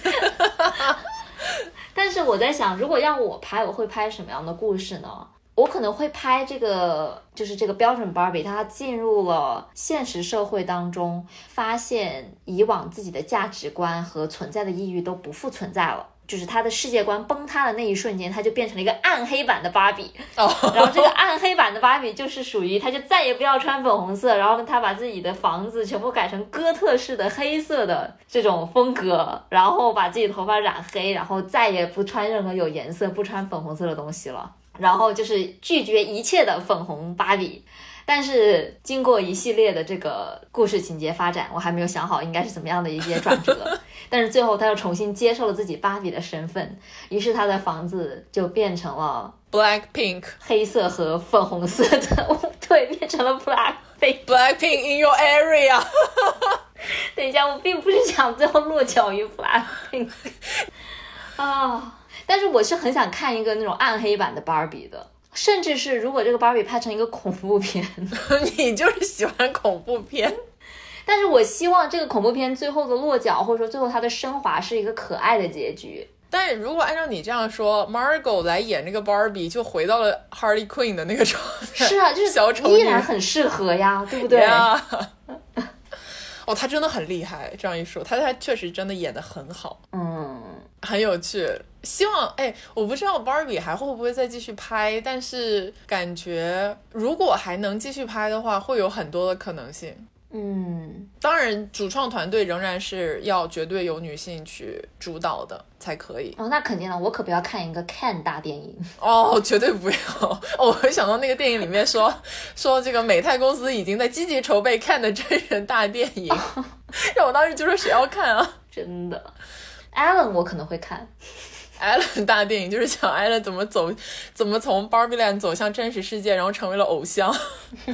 但是我在想，如果让我拍，我会拍什么样的故事呢？我可能会拍这个，就是这个标准芭比，她进入了现实社会当中，发现以往自己的价值观和存在的意义都不复存在了，就是他的世界观崩塌的那一瞬间，他就变成了一个暗黑版的芭比。哦，然后这个暗黑版的芭比就是属于，他就再也不要穿粉红色，然后他把自己的房子全部改成哥特式的黑色的这种风格，然后把自己头发染黑，然后再也不穿任何有颜色、不穿粉红色的东西了。然后就是拒绝一切的粉红芭比。但是经过一系列的这个故事情节发展，我还没有想好应该是怎么样的一些转折。但是最后他又重新接受了自己芭比的身份，于是他的房子就变成了 Black Pink，黑色和粉红色的，对，变成了 Black Pink。Black Pink in your area。等一下，我并不是想最后落脚于 Black Pink 啊，但是我是很想看一个那种暗黑版的芭比的。甚至是如果这个芭比拍成一个恐怖片，你就是喜欢恐怖片。但是我希望这个恐怖片最后的落脚，或者说最后它的升华是一个可爱的结局。但是如果按照你这样说，Margot 来演这个芭比，就回到了 Harley Quinn 的那个状态。是啊，就是小丑依然很适合呀，对不对？哦，他真的很厉害。这样一说，他他确实真的演的很好，嗯，很有趣。希望哎，我不知道 Barbie 还会不会再继续拍，但是感觉如果还能继续拍的话，会有很多的可能性。嗯，当然，主创团队仍然是要绝对由女性去主导的才可以。哦，那肯定了，我可不要看一个 Can 大电影 哦，绝对不要。哦，我会想到那个电影里面说 说这个美泰公司已经在积极筹备 Can 的真人大电影，让我当时就说谁要看啊？真的，Allen 我可能会看。Allen 大电影就是讲 Allen 怎么走，怎么从 Barbie Land 走向真实世界，然后成为了偶像。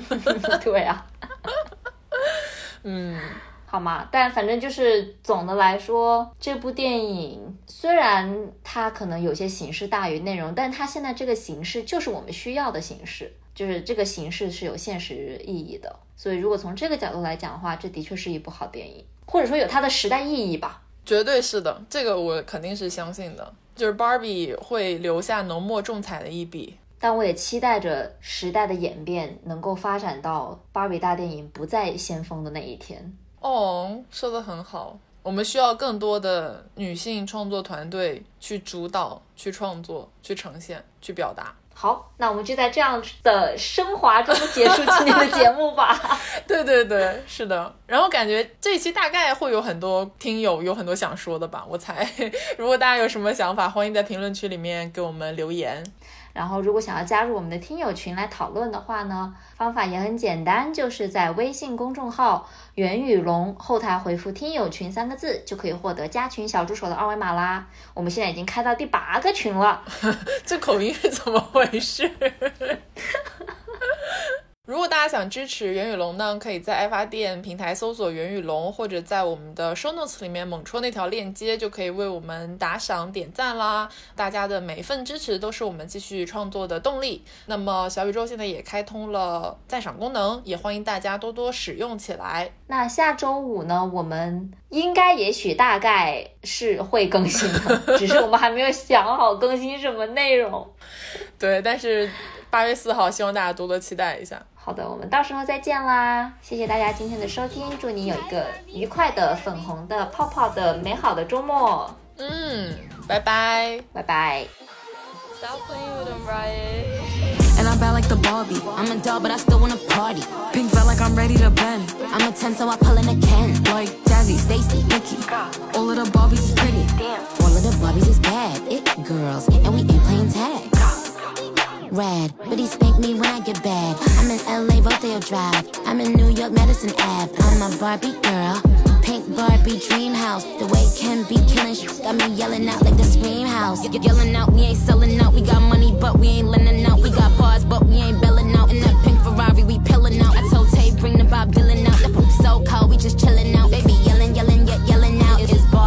对啊。嗯，好嘛，但反正就是总的来说，这部电影虽然它可能有些形式大于内容，但它现在这个形式就是我们需要的形式，就是这个形式是有现实意义的。所以如果从这个角度来讲的话，这的确是一部好电影，或者说有它的时代意义吧。绝对是的，这个我肯定是相信的，就是 Barbie 会留下浓墨重彩的一笔。但我也期待着时代的演变能够发展到芭比大电影不再先锋的那一天。哦，说的很好，我们需要更多的女性创作团队去主导、去创作、去呈现、去表达。好，那我们就在这样的升华中结束今天的节目吧。对对对，是的。然后感觉这一期大概会有很多听友有很多想说的吧，我猜。如果大家有什么想法，欢迎在评论区里面给我们留言。然后，如果想要加入我们的听友群来讨论的话呢，方法也很简单，就是在微信公众号“袁宇龙”后台回复“听友群”三个字，就可以获得加群小助手的二维码啦。我们现在已经开到第八个群了，这口音是怎么回事？如果大家想支持袁宇龙呢，可以在爱发电平台搜索袁宇龙，或者在我们的 show notes 里面猛戳那条链接，就可以为我们打赏点赞啦。大家的每一份支持都是我们继续创作的动力。那么小宇宙现在也开通了赞赏功能，也欢迎大家多多使用起来。那下周五呢，我们应该也许大概是会更新的，只是我们还没有想好更新什么内容。对，但是八月四号，希望大家多多期待一下。好的，我们到时候再见啦！谢谢大家今天的收听，祝你有一个愉快的、粉红的、泡泡的、美好的周末。嗯，拜拜，拜拜。And I'm bad like the Barbie. I'm a doll, but I still wanna party. Pink felt like I'm ready to bend. I'm a 10, so I pull in a Ken. Like Jazzy, Stacy, Nikki. All of the Barbies is pretty. All of the Barbies is bad. It girls, and we ain't playing tag rad. But he spank me when I get bad. I'm in LA, Rodeo Drive. I'm in New York, Madison Ave. I'm a Barbie girl. Pink Barbie dream house. The way can be killing shit. Got me yelling out like the scream house. Y- yelling out, we ain't selling out. We got money, but we ain't lending out. We got bars, but we ain't belling out. In that pink Ferrari, we pillin' out. I told Tay, bring the Bob Dylan out. The poop so cold, we just chillin' out. Baby, yelling, yelling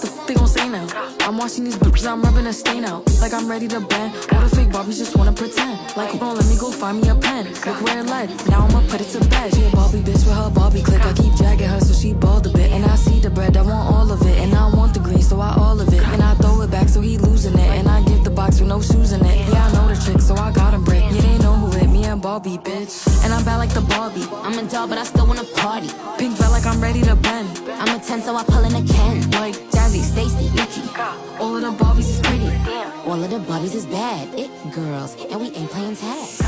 The f- they gon' say now. I'm watching these bitches, I'm rubbing a stain out. Like I'm ready to bend. All the fake Barbies just wanna pretend. Like, hold on, let me go find me a pen. Look where it led. Now I'ma put it to bed. She a Barbie bitch with her Barbie click. I keep dragging her so she bald a bit. And I see the bread, I want all of it. And I want the green, so I all of it. And I throw it back so he losing it. And I give the box with no shoes in it. Yeah, I know the trick, so I got him brick. Yeah, they know who hit me and Barbie, bitch. And I'm bad like the Barbie. I'm a doll, but I still wanna party. Pink felt like I'm ready to bend. I'm a 10, so I pull in a Ken. Like Jazzy, Stacy, Nikki. All of the Barbies is pretty. All of the Barbies is bad, it girls, and we ain't playing tag.